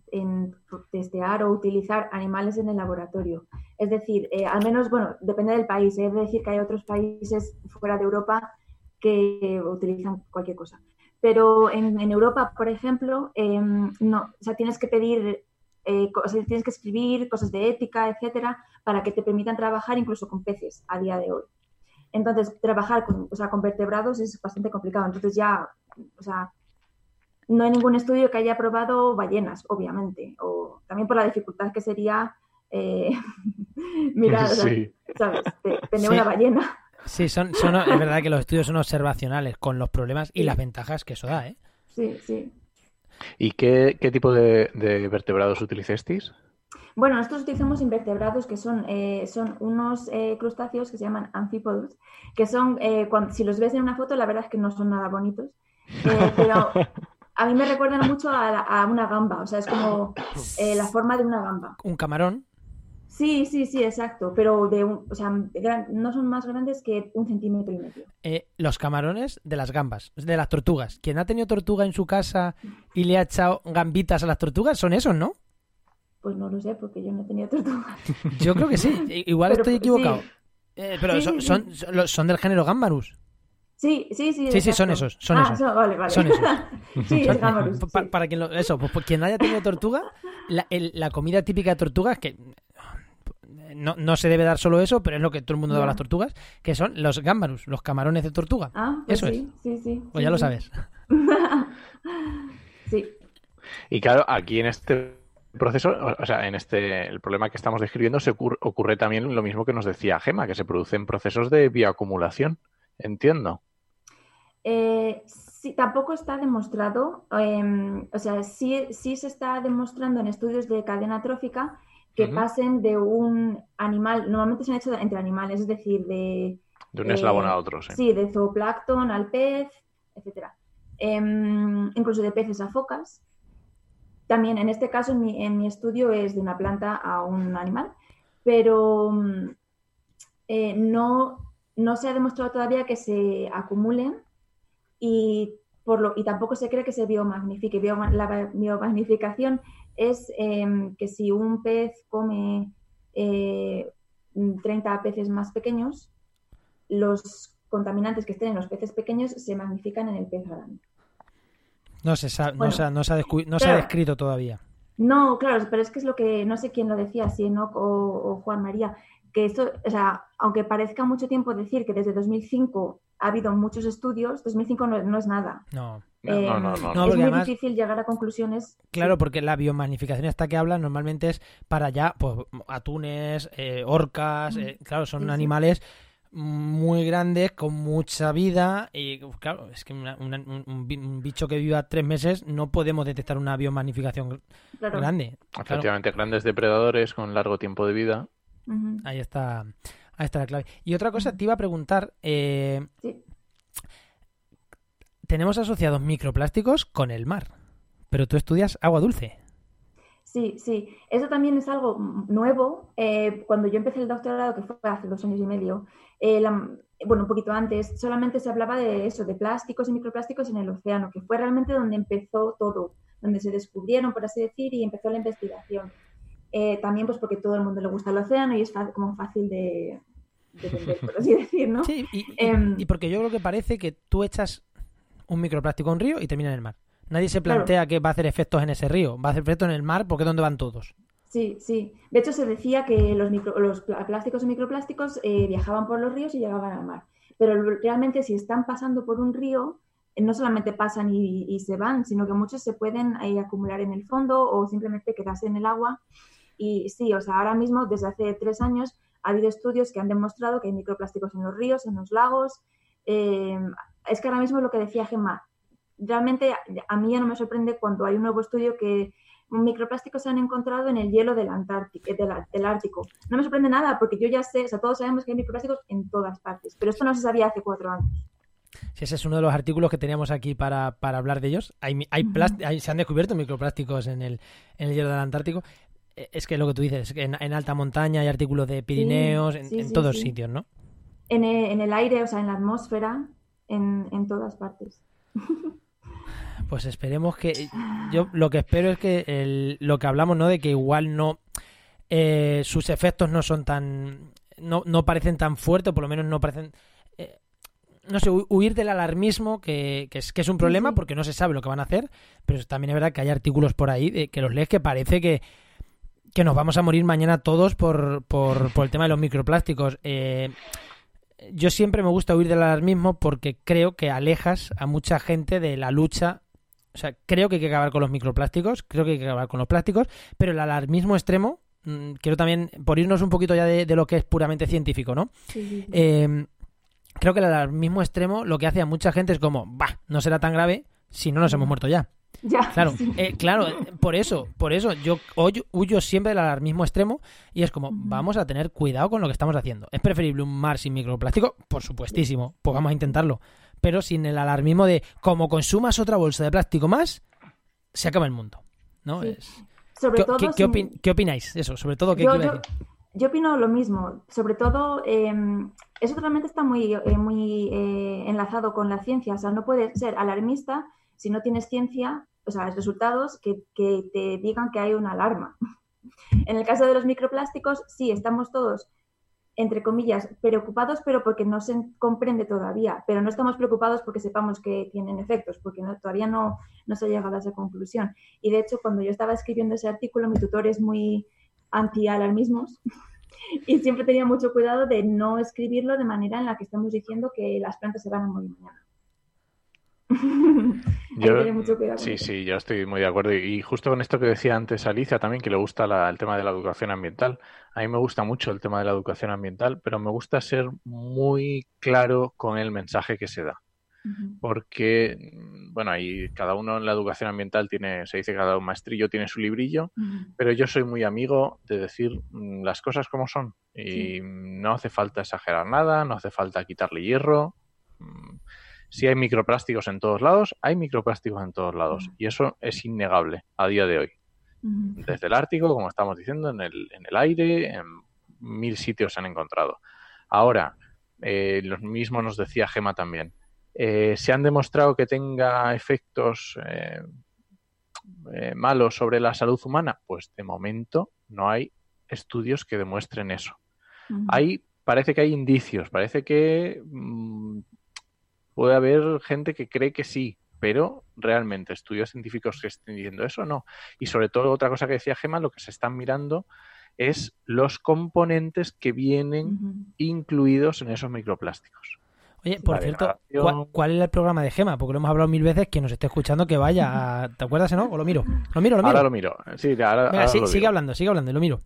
testear o utilizar animales en el laboratorio. Es decir, eh, al menos, bueno, depende del país. ¿eh? Es decir, que hay otros países fuera de Europa que utilizan cualquier cosa. Pero en, en Europa, por ejemplo, em, no, o sea, tienes que pedir eh, tienes que escribir cosas de ética, etcétera, para que te permitan trabajar incluso con peces a día de hoy. Entonces, trabajar con, o sea, con vertebrados es bastante complicado. Entonces, ya, o sea, no hay ningún estudio que haya probado ballenas, obviamente, o también por la dificultad que sería eh, mirar, ¿sabes? tener una ballena. Sí, son, son, es verdad que los estudios son observacionales con los problemas y las ventajas que eso da, ¿eh? Sí, sí. ¿Y qué, tipo de, vertebrados utilizasteis? Bueno, nosotros utilizamos invertebrados que son, eh, son unos eh, crustáceos que se llaman amphipods, que son, eh, cuando, si los ves en una foto, la verdad es que no son nada bonitos. Eh, pero a mí me recuerdan mucho a, la- a una gamba, o sea, es como eh, la forma de una gamba. Un camarón. Sí, sí, sí, exacto, pero de un, o sea, no son más grandes que un centímetro y medio. Eh, los camarones de las gambas, de las tortugas. Quien ha tenido tortuga en su casa y le ha echado gambitas a las tortugas son esos, ¿no? Pues no lo sé, porque yo no he tenido tortuga. Yo creo que sí. Igual Pero, estoy equivocado. sí. Eh, pero Sí, son, sí, son, del género Gambarus. Sí, sí, sí. Sí, sí, son esos, son ah, esos. son- vale, vale. Son esos. sí, Son- es Gamarus, pa- sí. Para quien lo- eso, pues, pues quien haya tenido tortuga, la, el- la comida típica de tortugas, que no, no se debe dar solo eso, pero es lo que todo el mundo da a las tortugas, que son los gambarus, los camarones de tortuga. Ah, pues Eso sí, sí, sí. Pues sí, ya lo sabes. Sí, Y claro, aquí en este proceso, o sea, en este el problema que estamos describiendo se ocurre, ocurre también lo mismo que nos decía Gema, que se producen procesos de bioacumulación. Entiendo. Eh, sí, tampoco está demostrado, em, o sea, sí, sí se está demostrando en estudios de cadena trófica que pasen de un animal, normalmente se han hecho entre animales, es decir, de, De un Eh, eslabón a otro, sí. sí, de zooplancton al pez, etcétera. Em, incluso de peces a focas. También en este caso, en mi, en mi estudio es de una planta a un animal, pero mm, eh, no, no se ha demostrado todavía que se acumulen y, por lo, y tampoco se cree que se biomagnifique. Bioma- la biomagnificación es em, que si un pez come eh, 30 peces más pequeños, los contaminantes que estén en los peces pequeños se magnifican en el pez grande. No se, no Bueno, se no se ha no se ha descrito todavía. No, claro, pero es que es lo que no sé quién lo decía, si Enoch o, o Juan María, que esto, o sea, aunque parezca mucho tiempo decir que desde 2005 ha habido muchos estudios, 2005 no, no es nada. No. No, Eh, no, no, no. No, es muy además- difícil llegar a conclusiones. Claro, porque la biomagnificación esta que habla normalmente es para ya, pues, atunes, eh, orcas, eh, claro, son Sí, sí. animales muy grandes, con mucha vida, y claro, es que una- una- un, un bi- un bicho que viva tres meses no podemos detectar una biomagnificación Claro. grande. Claro, Efectivamente, grandes depredadores con largo tiempo de vida. Ahí está, ahí está la clave. Y otra cosa, te iba a preguntar, eh, sí. tenemos asociados microplásticos con el mar, pero tú estudias agua dulce. Sí, sí. Eso también es algo nuevo. Eh, cuando yo empecé el doctorado, que fue hace dos años y medio, eh, la- bueno, un poquito antes, solamente se hablaba de eso, de plásticos y microplásticos en el océano, que fue realmente donde empezó todo, donde se descubrieron, por así decir, y empezó la investigación. Eh, también pues porque todo el mundo le gusta el océano y es como fácil de, de vender, por así decir, ¿no? Sí, y, Em. y porque yo creo que parece que tú echas un microplástico a un río y termina en el mar. Nadie se Claro. plantea que va a hacer efectos en ese río, va a hacer efectos en el mar porque es donde van todos. Sí, sí. De hecho, se decía que los, micro- los plásticos y microplásticos eh, viajaban por los ríos y llegaban al mar. Pero realmente si están pasando por un río, eh, no solamente pasan y, y se van, sino que muchos se pueden eh, acumular en el fondo o simplemente quedarse en el agua. Y sí, o sea, ahora mismo, desde hace tres años, ha habido estudios que han demostrado que hay microplásticos en los ríos, en los lagos. Eh, es que ahora mismo lo que decía Gemma, realmente a, mí ya no me sorprende cuando hay un nuevo estudio que microplásticos se han encontrado en el hielo del, Antártico, del, del Ártico. No me sorprende nada porque yo ya sé, o sea, todos sabemos que hay microplásticos en todas partes, pero esto no se sabía hace cuatro años. Si ese es uno de los artículos que teníamos aquí para, para hablar de ellos, hay, hay hay- se han descubierto microplásticos en el, en el hielo del Antártico. Eh, Es que lo que tú dices, en, en alta montaña hay artículos de Pirineos, en, sí, en sí, todos sitios, ¿no? En el, en el aire, o sea, en la atmósfera, en, en todas partes. Pues esperemos que. Yo lo que espero es que el- lo que hablamos, ¿no? De que igual no. eh, sus efectos no son tan. No, no parecen tan fuertes, por lo menos no parecen. eh, no sé, hu- huir del alarmismo, que, que es, que es un problema porque no se sabe lo que van a hacer, pero también es verdad que hay artículos por ahí de, que los lees que parece que, que nos vamos a morir mañana todos por, por, por el tema de los microplásticos. Eh, yo siempre me gusta huir del alarmismo porque creo que alejas a mucha gente de la lucha. O sea, creo que hay que acabar con los microplásticos, creo que hay que acabar con los plásticos, pero el alarmismo extremo, mm, quiero también, por irnos un poquito ya de, de lo que es puramente científico, ¿no? Sí. Eh, creo que el alarmismo extremo lo que hace a mucha gente es como, bah, no será tan grave si no nos hemos muerto ya. Ya, Claro, sí. eh, claro, eh, por eso, por eso yo huyo, huyo siempre del alarmismo extremo y es como, vamos a tener cuidado con lo que estamos haciendo. ¿Es preferible un mar sin microplástico? Por supuestísimo, pues vamos a intentarlo. pero sin el alarmismo de como consumas otra bolsa de plástico más, se acaba el mundo. ¿no? Sí. Es... Sobre ¿Qué, todo qué- qué sin- opin- qué opináis? Eso, sobre todo, ¿qué yo, quiero yo- decir? yo opino lo mismo. Sobre todo, eh, eso realmente está muy, eh, muy eh, enlazado con la ciencia. O sea, no puedes ser alarmista si no tienes ciencia, o sea, resultados que, que te digan que hay una alarma. En el caso de los microplásticos, sí, estamos todos, entre comillas, preocupados, pero porque no se comprende todavía. Pero no estamos preocupados porque sepamos que tienen efectos, porque no- todavía no, no se ha llegado a esa conclusión. Y de hecho, cuando yo estaba escribiendo ese artículo, mi tutor es muy anti-alarmismos y siempre tenía mucho cuidado de no escribirlo de manera en la que estamos diciendo que las plantas se van a morir mañana. Yo- mucho cuidado Sí, sí, yo estoy muy de acuerdo. Y justo con esto que decía antes Alicia también, que le gusta la- el tema de la educación ambiental. A mí me gusta mucho el tema de la educación ambiental, pero me gusta ser muy claro con el mensaje que se da. Porque, mm, bueno, ahí cada uno en la educación ambiental tiene, se dice cada un maestrillo tiene su librillo, pero yo soy muy amigo de decir mm, las cosas como son. Y no hace falta exagerar nada, no hace falta quitarle hierro. Si hay microplásticos en todos lados, hay microplásticos en todos lados. Y eso es innegable a día de hoy. Desde el Ártico, como estamos diciendo, en el, en el aire, en mil sitios se han encontrado. Ahora, eh, lo mismo nos decía Gema también. Eh, ¿Se han demostrado que tenga efectos eh, eh, malos sobre la salud humana? Pues de momento no hay estudios que demuestren eso. Hay, parece que hay indicios, parece que mm, puede haber gente que cree que sí, pero realmente estudios científicos que estén diciendo eso no. Y sobre todo otra cosa que decía Gema, lo que se están mirando es los componentes que vienen incluidos en esos microplásticos. Oye, por la cierto. ¿cuál, cuál es el programa de Gema? Porque lo hemos hablado mil veces, que nos esté escuchando que vaya a... ¿Te acuerdas, no? ¿O lo miro? Lo miro, lo miro. Ahora lo miro. Sí, ahora, Venga, ahora sí, lo sigue digo. hablando, sigue hablando y lo miro.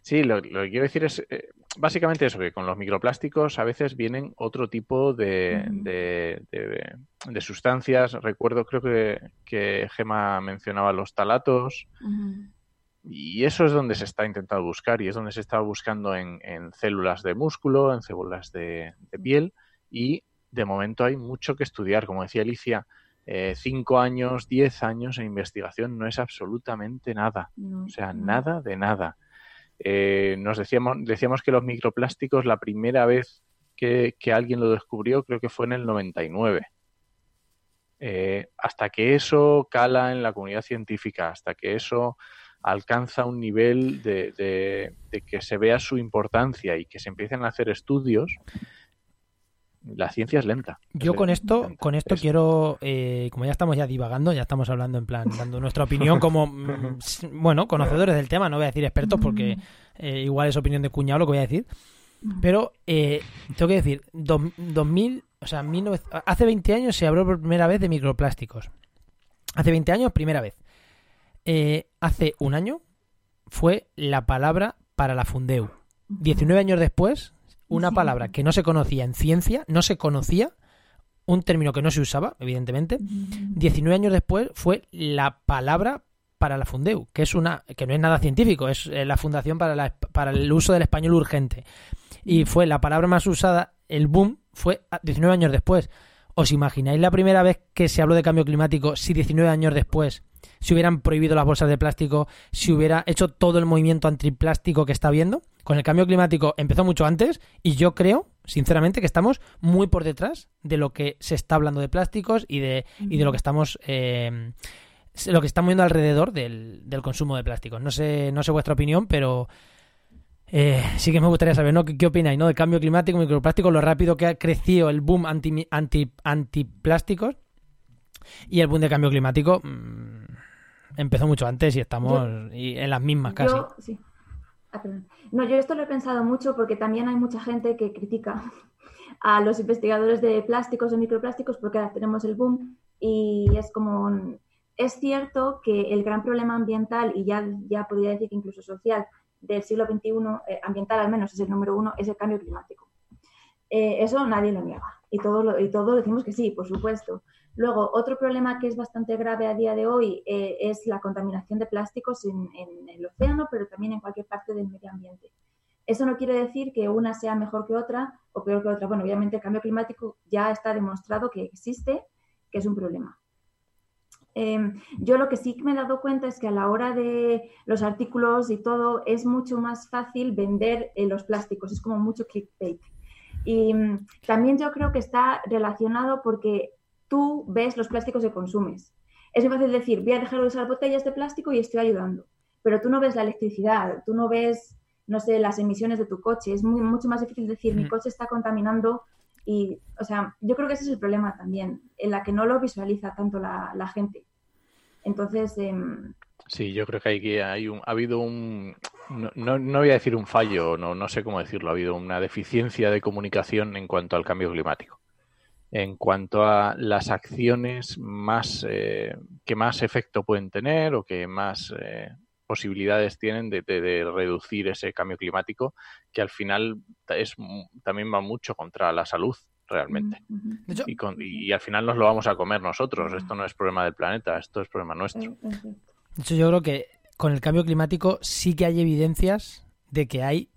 Sí, lo, lo que quiero decir es eh, básicamente eso, que con los microplásticos a veces vienen otro tipo de, de- de- de sustancias. Recuerdo, creo que, que Gema mencionaba los talatos. Y eso es donde se está intentando buscar y es donde se está buscando en, en células de músculo, en células de, de piel y de momento hay mucho que estudiar. Como decía Alicia, eh, cinco años, diez años en investigación no es absolutamente nada. No, O sea, no. nada de nada. Eh, nos decíamos, decíamos que los microplásticos la primera vez que, alguien lo descubrió creo que fue en el 99. Eh, hasta que eso cala en la comunidad científica, hasta que eso alcanza un nivel de- de que se vea su importancia y que se empiecen a hacer estudios, la ciencia es lenta. Yo con esto, lenta. con esto Es- quiero, eh, como ya estamos ya divagando, ya estamos hablando en plan, dando nuestra opinión como, mm, bueno, conocedores del tema, no voy a decir expertos porque eh, igual es opinión de cuñado lo que voy a decir, pero eh, tengo que decir, dos- 2000, o sea, 19 hace 20 años se habló por primera vez de microplásticos. Hace 20 años, primera vez. Eh, hace un año fue la palabra para la Fundeu. 19 años después, una Sí. palabra que no se conocía en ciencia, no se conocía, un término que no se usaba, evidentemente. Ujú. 19 años después fue la palabra para la Fundeu, que es una que no es nada científico, es eh, la Fundación para, la- para el uso del español urgente. Y fue la palabra más usada, el boom, fue a- 19 años después. ¿Os imagináis la primera vez que se habló de cambio climático si 19 años después se hubieran prohibido las bolsas de plástico, si hubiera hecho todo el movimiento antiplástico que está habiendo? Con el cambio climático empezó mucho antes y yo creo, sinceramente, que estamos muy por detrás de lo que se está hablando de plásticos y de, y de lo que estamos eh, lo que estamos viendo alrededor del, del consumo de plásticos. No sé, no sé vuestra opinión, pero eh, sí que me gustaría saber, ¿no? ¿Qué, qué opináis, ¿no? De cambio climático, microplástico, lo rápido que ha crecido el boom anti, anti, antiplásticos y el boom de cambio climático mm, empezó mucho antes y estamos y en las mismas casi. Yo, sí. Ah. No, yo esto lo he pensado mucho porque también hay mucha gente que critica a los investigadores de plásticos, de microplásticos, porque ahora tenemos el boom y es como, es cierto que el gran problema ambiental y ya, ya podría decir que incluso social del siglo XXI, eh, ambiental al menos es el número uno, es el cambio climático. Eh, eso nadie lo niega y todos y todos decimos que sí, por supuesto. Luego, otro problema que es bastante grave a día de hoy eh, es la contaminación de plásticos en, el océano, pero también en cualquier parte del medio ambiente. Eso no quiere decir que una sea mejor que otra o peor que otra. Bueno, obviamente el cambio climático ya está demostrado que existe, que es un problema. Em, yo lo que sí me he dado cuenta es que a la hora de los artículos y todo es mucho más fácil vender eh, los plásticos, es como mucho clickbait. Y mm, también yo creo que está relacionado porque tú ves los plásticos que consumes. Es muy fácil decir, voy a dejar de usar botellas de plástico y estoy ayudando, pero tú no ves la electricidad, tú no ves no sé, las emisiones de tu coche. Es muy, mucho más difícil decir, mi coche está contaminando y, o sea, yo creo que ese es el problema también, en la que no lo visualiza tanto la, gente. Entonces... Em, sí, yo creo que hay, hay un, ha habido un, no, no, voy a decir un fallo, no, no sé cómo decirlo, ha habido una deficiencia de comunicación en cuanto al cambio climático. En cuanto a las acciones más eh, que más efecto pueden tener o que más eh, posibilidades tienen de, reducir ese cambio climático, que al final es, también va mucho contra la salud realmente. y, al final nos lo vamos a comer nosotros. Esto no es problema del planeta, esto es problema nuestro. De hecho, yo creo que con el cambio climático sí que hay evidencias de que hay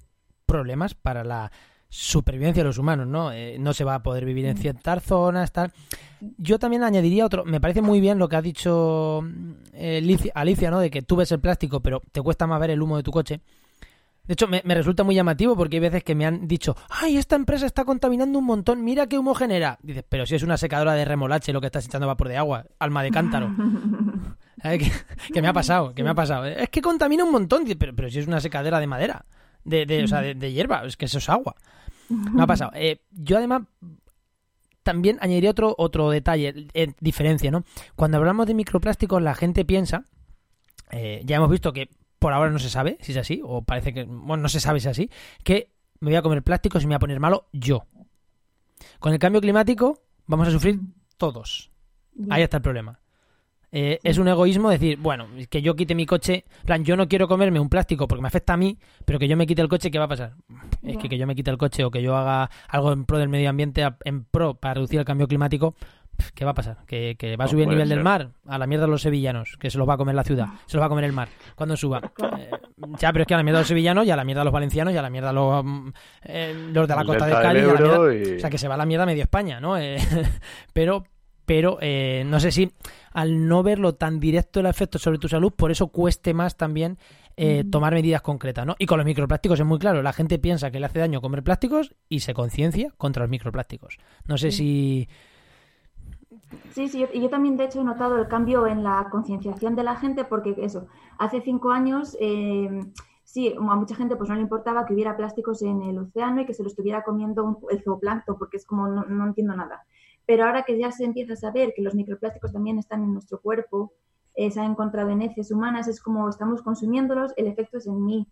problemas para la supervivencia de los humanos, ¿no? Eh, no se va a poder vivir en ciertas zonas, tal. Yo también añadiría otro, me parece muy bien lo que ha dicho eh, Alicia, ¿no? De que tú ves el plástico, pero te cuesta más ver el humo de tu coche. De hecho, me, resulta muy llamativo porque hay veces que me han dicho, ay, esta empresa está contaminando un montón, mira qué humo genera. Dices, pero si es una secadora de remolache lo que estás echando vapor de agua, alma de cántaro. ¿Qué, me ha pasado? ¿Qué me ha pasado? Es que contamina un montón, pero, pero si es una secadera de madera, de, de, o sea, de hierba, es que eso es agua. No ha pasado. Eh, yo además también añadiría otro, otro detalle, eh, diferencia, ¿no? Cuando hablamos de microplásticos, la gente piensa, eh, ya hemos visto que por ahora no se sabe si es así, o parece que, bueno, no se sabe si es así, que me voy a comer plásticos y me voy a poner malo yo. Con el cambio climático vamos a sufrir todos. Ahí está el problema. Eh, es un egoísmo decir, bueno, que yo quite mi coche, plan, yo no quiero comerme un plástico porque me afecta a mí, pero que yo me quite el coche, ¿qué va a pasar? Es que que yo me quite el coche o que yo haga algo en pro del medio ambiente, en pro para reducir el cambio climático, ¿qué va a pasar? ¿Que, va a subir el nivel del mar? A la mierda los sevillanos, que se los va a comer la ciudad, se los va a comer el mar, cuando suba. Eh, ya, pero es que a la mierda de los sevillanos, y a la mierda de los valencianos, y a la mierda de los, mm, eh, los de la costa de Cali, o sea, que se va a la mierda medio España, ¿no? pero pero eh, no sé si al no verlo tan directo el efecto sobre tu salud, por eso cueste más también eh, tomar medidas concretas, ¿no? Y con los microplásticos es muy claro, la gente piensa que le hace daño comer plásticos y se conciencia contra los microplásticos. No sé si... Sí, sí, y yo también de hecho he notado el cambio en la concienciación de la gente porque eso, hace cinco años... Eh, sí, a mucha gente pues no le importaba que hubiera plásticos en el océano y que se lo estuviera comiendo el zooplancton, porque es como no entiendo nada. Pero ahora que ya se empieza a saber que los microplásticos también están en nuestro cuerpo, eh, se ha encontrado en heces humanas, es como estamos consumiéndolos, el efecto es en mí.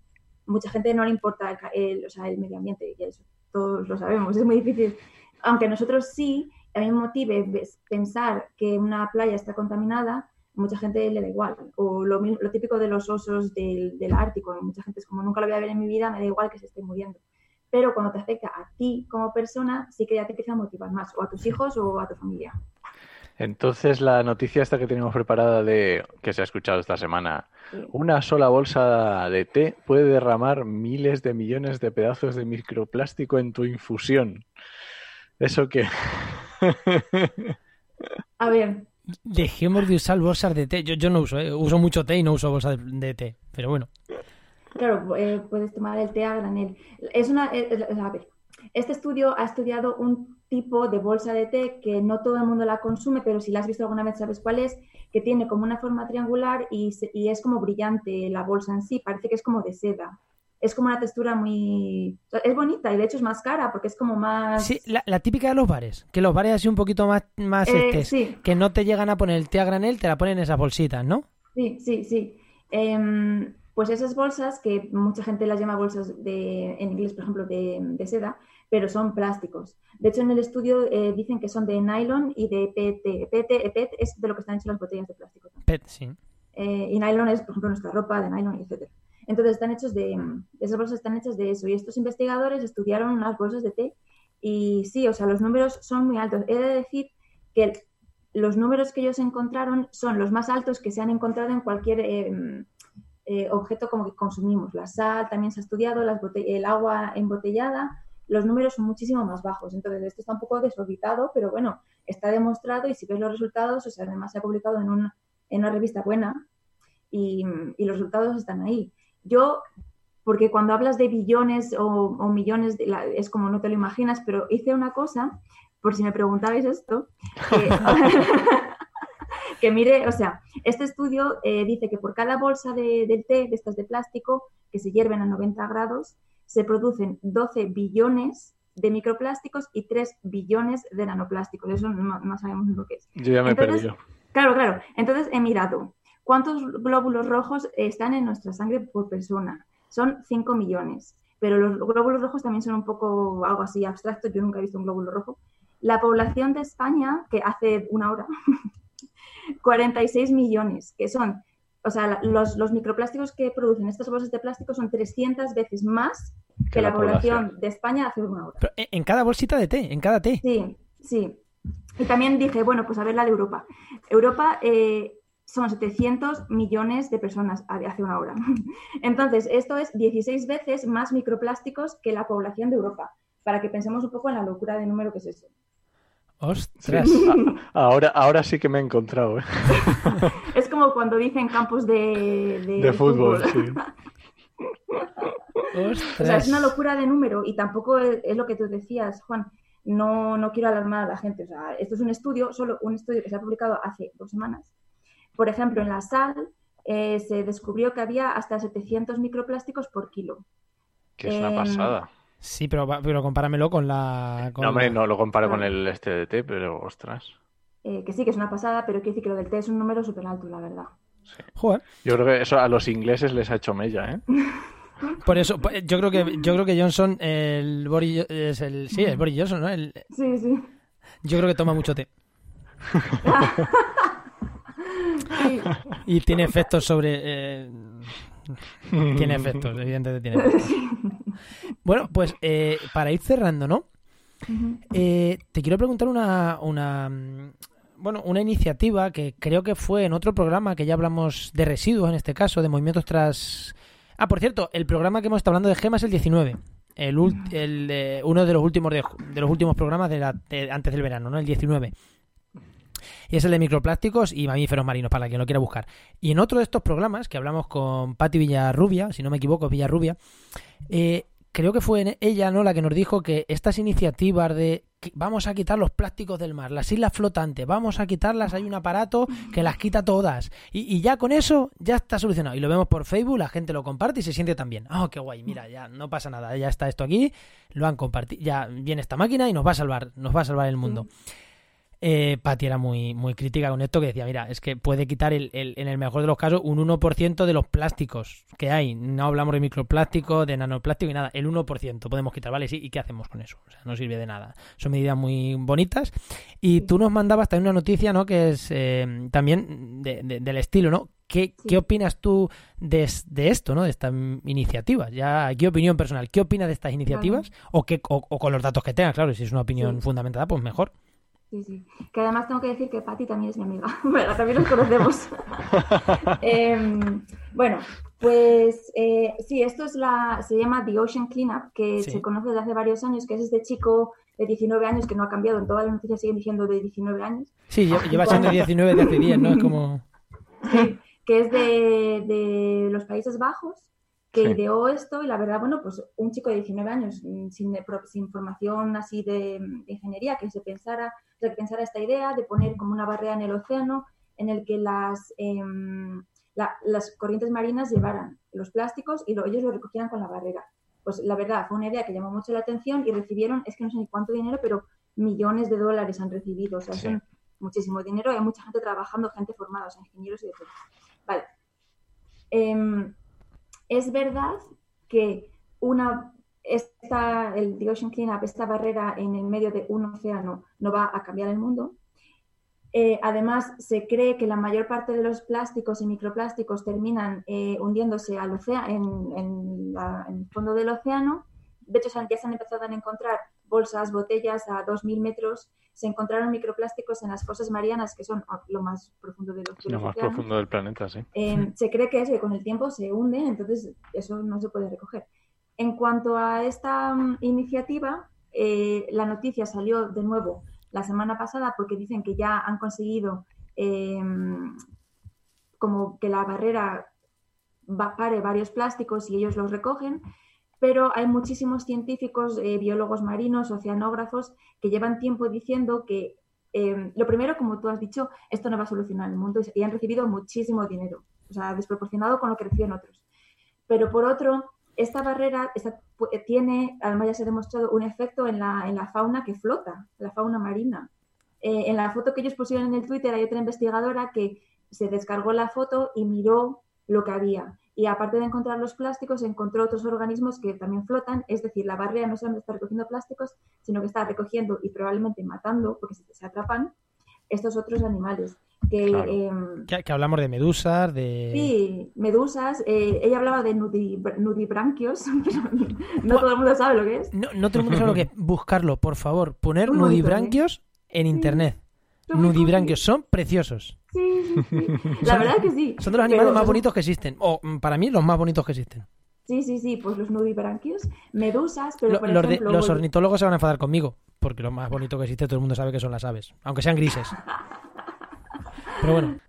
Mucha gente no le importa el, o sea, el medio ambiente, y eso todos lo sabemos, es muy difícil. Aunque nosotros sí, a mí me motive pensar que una playa está contaminada, mucha gente le da igual. O lo, lo típico de los osos del, del Ártico, mucha gente es como nunca lo voy a ver en mi vida, me da igual que se esté muriendo pero cuando te afecta a ti como persona, sí que ya te empieza a motivar más, o a tus hijos o a tu familia. Entonces, la noticia esta que tenemos preparada de que se ha escuchado esta semana, una sola bolsa de té puede derramar miles de millones de pedazos de microplástico en tu infusión. ¿Eso qué? a ver. Dejemos de usar bolsas de té. Yo, yo no uso, ¿eh? uso mucho té y no uso bolsas de té, pero bueno. Claro, eh, puedes tomar el té a granel. Es una, eh, a ver, este estudio ha estudiado un tipo de bolsa de té que no todo el mundo la consume, pero si la has visto alguna vez sabes cuál es, que tiene como una forma triangular y, es como brillante la bolsa en sí, parece que es como de seda. Es como una textura muy... es bonita y de hecho es más cara porque es como más... Sí, la, típica de los bares, que los bares así un poquito más, más eh, que no te llegan a poner el té a granel, te la ponen en esas bolsitas, ¿no? Sí, sí, sí. Em, pues esas bolsas, que mucha gente las llama bolsas de, en inglés, por ejemplo, de, seda, pero son plásticos. De hecho, en el estudio eh, dicen que son de nylon y de PET. PET, PET es de lo que están hechas las botellas de plástico. PET, sí. Eh, y nylon es, por ejemplo, nuestra ropa de nylon, etc. Entonces, están hechos de, esas bolsas están hechas de eso. Y estos investigadores estudiaron unas bolsas de té y sí, o sea, los números son muy altos. He de decir que los números que ellos encontraron son los más altos que se han encontrado en cualquier... Em, eh, objeto como que consumimos. La sal también se ha estudiado, el agua embotellada, los números son muchísimo más bajos. Entonces, esto está un poco desorbitado, pero bueno, está demostrado y si ves los resultados, o sea, además se ha publicado en una, en una revista buena y, los resultados están ahí. Yo, porque cuando hablas de billones o, millones, es como no te lo imaginas, pero hice una cosa, por si me preguntabais esto, que, mire, o sea, este estudio eh, dice que por cada bolsa de, del té, de estas de plástico, que se hierven a 90 grados, se producen 12 billones de microplásticos y 3 billones de nanoplásticos. Eso no, sabemos lo que es. Yo ya me he perdido. Claro, claro. Entonces he mirado cuántos glóbulos rojos están en nuestra sangre por persona. Son 5 millones. Pero los glóbulos rojos también son un poco algo así abstracto. Yo nunca he visto un glóbulo rojo. La población de España, que hace una hora, 46 millones, que son o sea, los, microplásticos que producen estas bolsas de plástico son 300 veces más que, la, población, de España hace una hora. en cada bolsita de té, en cada té. Sí, sí. Y también dije, bueno, pues a ver la de Europa. Europa eh, son 700 millones de personas hace una hora. Entonces, esto es 16 veces más microplásticos que la población de Europa, para que pensemos un poco en la locura de número que es eso. ¡Ostras! ahora, ahora sí que me he encontrado. ¿eh? es como cuando dicen campos de, de, fútbol. sí. O sea, es una locura de número y tampoco es, lo que tú decías, Juan. No, no quiero alarmar a la gente. O sea, esto es un estudio, solo un estudio que se ha publicado hace dos semanas. Por ejemplo, en la sal eh, se descubrió que había hasta 700 microplásticos por kilo. Que es una pasada. Sí, pero, pero compáramelo con la... no, hombre, no lo comparo con el este de té, pero ostras. Eh, que sí, que es una pasada, pero quiero decir que lo del té es un número súper alto, la verdad. Joder. Yo creo que eso a los ingleses les ha hecho mella, ¿eh? Por eso, yo creo que yo creo que Johnson, el Boris, es el, sí, el Boris Johnson, ¿no? Sí, sí. Yo creo que toma mucho té. Y tiene efectos sobre. Eh, tiene efectos, evidentemente tiene efectos. Bueno, pues eh, para ir cerrando, ¿no? Eh, te quiero preguntar una, una, bueno, una iniciativa que creo que fue en otro programa que ya hablamos de residuos, en este caso, de movimientos tras... Ah, por cierto, el programa que hemos estado hablando de gemas es el 19. El, el uno de los últimos de, los últimos programas de, la, antes del verano, ¿no? El 19 y es el de microplásticos y mamíferos marinos, para quien lo quiera buscar. Y en otro de estos programas que hablamos con Patti Villarrubia, si no me equivoco, Villarrubia, eh, creo que fue ella no la que nos dijo que estas iniciativas de vamos a quitar los plásticos del mar, las islas flotantes, vamos a quitarlas, hay un aparato que las quita todas. Y, ya con eso ya está solucionado. Y lo vemos por Facebook, la gente lo comparte y se siente también. Oh, qué guay, mira, ya no pasa nada, ya está esto aquí, lo han compartido, ya viene esta máquina y nos va a salvar, nos va a salvar el mundo eh, Patti era muy, muy crítica con esto, que decía, mira, es que puede quitar el, en el mejor de los casos un 1% de los plásticos que hay. No hablamos de microplástico, de nanoplástico y nada, el 1% podemos quitar, ¿vale? Sí, ¿y qué hacemos con eso? O sea, no sirve de nada. Son medidas muy bonitas. Y tú nos mandabas también una noticia, ¿no? Que es eh, también del estilo, ¿no? ¿Qué, ¿Qué, opinas tú de, esto, ¿no? De esta iniciativa? Ya, ¿qué opinión personal? ¿Qué opinas de estas iniciativas? O, qué, o, con los datos que tengas, claro, si es una opinión fundamentada, pues mejor. Sí, sí. Que además tengo que decir que Patti también es mi amiga. bueno, también nos conocemos. Em, bueno, pues eh, sí, esto es la, se llama The Ocean Cleanup, que se conoce desde hace varios años, que es este chico de 19 años que no ha cambiado, en todas las noticias siguen diciendo de 19 años. Sí, lleva siendo 19 de hace 10, ¿no? Es como... Sí, que es de, de los Países Bajos que ideó esto y la verdad, bueno, pues un chico de 19 años mm, sin, sin formación así de, ingeniería que se pensara, que pensara esta idea de poner como una barrera en el océano en el que las, em, las corrientes marinas llevaran los plásticos y ellos lo recogieran con la barrera. Pues la verdad, fue una idea que llamó mucho la atención y recibieron, es que no sé ni cuánto dinero, pero millones de dólares han recibido, o sea, son muchísimo dinero, hay mucha gente trabajando, gente formada, o sea, ingenieros y de todo. Vale. Em, es verdad que una esta, el The Ocean Cleanup, esta barrera en el medio de un océano, no va a cambiar el mundo. Eh, además, se cree que la mayor parte de los plásticos y microplásticos terminan eh, hundiéndose al océano, en, el fondo del océano. De hecho, ya se han empezado a encontrar bolsas, botellas a 2.000 metros, se encontraron microplásticos en las fosas marianas, que son lo más profundo de los, Lo más profundo del planeta, sí. Eh, se cree que, es que con el tiempo se hunden, entonces eso no se puede recoger. En cuanto a esta mm, iniciativa, eh, la noticia salió de nuevo la semana pasada porque dicen que ya han conseguido eh, como que la barrera pare varios plásticos y ellos los recogen, pero hay muchísimos científicos, eh, biólogos marinos, oceanógrafos, que llevan tiempo diciendo que eh, lo primero, como tú has dicho, esto no va a solucionar el mundo y han recibido muchísimo dinero, o sea, desproporcionado con lo que reciben otros. Pero por otro, esta barrera tiene, además ya se ha demostrado, un efecto en la, en la fauna que flota, la fauna marina. Eh, en la foto que ellos pusieron en el Twitter hay otra investigadora que se descargó la foto y miró lo que había. Y aparte de encontrar los plásticos, encontró otros organismos que también flotan, es decir, la barrera no solamente está recogiendo plásticos, sino que está recogiendo y probablemente matando, porque se, atrapan, estos otros animales. Em, que, que, hablamos de medusas, de... Sí, medusas. Eh, ella hablaba de nudibranquios, no todo el mundo sabe lo que es. No, no todo el mundo sabe lo que es. Buscarlo, por favor. Poner nudibranquios en internet. Nudibranquios son preciosos. Sí, sí, La verdad es que sí. Son de los animales más bonitos que existen. O mm, para mí, los más bonitos que existen. Sí, sí, sí. Pues los nudibranquios, medusas, pero por los, ejemplo, los ornitólogos se van a enfadar conmigo. Porque lo más bonito que existe, todo el mundo sabe que son las aves. Aunque sean grises. Pero bueno.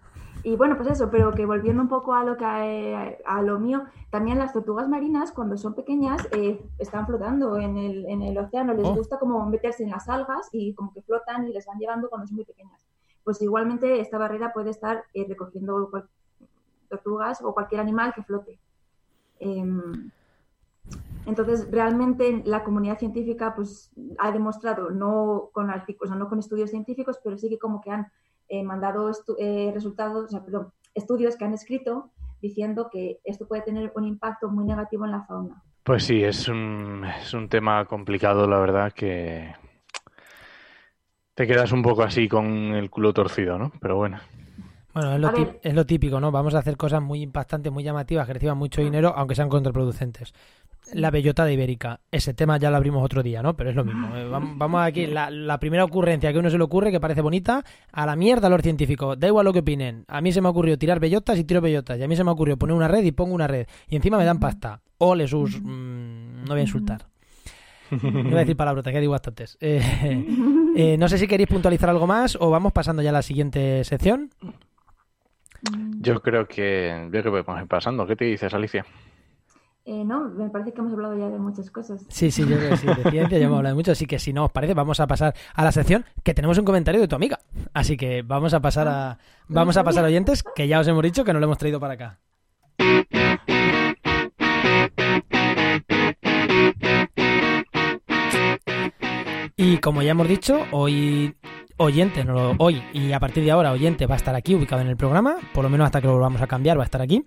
Y bueno, pues eso, pero que volviendo un poco a lo que a, lo mío, también las tortugas marinas cuando son pequeñas eh, están flotando en el, en el océano, les oh. gusta como meterse en las algas y como que flotan y les van llevando cuando son muy pequeñas. Pues igualmente esta barrera puede estar eh, recogiendo tortugas o cualquier animal que flote. Em, entonces, realmente la comunidad científica pues, ha demostrado, no con, artículos, no con estudios científicos, pero sí que como que han eh, mandado eh, resultados, o sea, perdón, estudios que han escrito diciendo que esto puede tener un impacto muy negativo en la fauna. Pues sí, es un, es un tema complicado, la verdad, que te quedas un poco así con el culo torcido, ¿no? Pero bueno. Bueno, es lo, es lo, típico, ¿no? Vamos a hacer cosas muy impactantes, muy llamativas, que reciban mucho dinero, aunque sean contraproducentes la bellota ibérica. Ese tema ya lo abrimos otro día, ¿no? Pero es lo mismo. Eh, vamos aquí, la, primera ocurrencia que a uno se le ocurre, que parece bonita, a la mierda a los científicos. Da igual lo que opinen. A mí se me ocurrió tirar bellotas y tiro bellotas. Y a mí se me ocurrió poner una red y pongo una red. Y encima me dan pasta. Ole sus... Mm, no voy a insultar. No voy a decir palabrotas, que digo bastantes. Eh, eh, no sé si queréis puntualizar algo más o vamos pasando ya a la siguiente sección. Yo creo que, yo creo que vamos pasando. ¿Qué te dices, Alicia? Eh, no, me parece que hemos hablado ya de muchas cosas. Sí, sí, yo creo que sí, de ciencia ya hemos hablado de mucho, así que si no os parece, vamos a pasar a la sección que tenemos un comentario de tu amiga. Así que vamos a pasar a vamos a pasar a oyentes, que ya os hemos dicho que no lo hemos traído para acá. Y como ya hemos dicho, hoy oyente, no, hoy y a partir de ahora oyente va a estar aquí ubicado en el programa, por lo menos hasta que lo volvamos a cambiar va a estar aquí.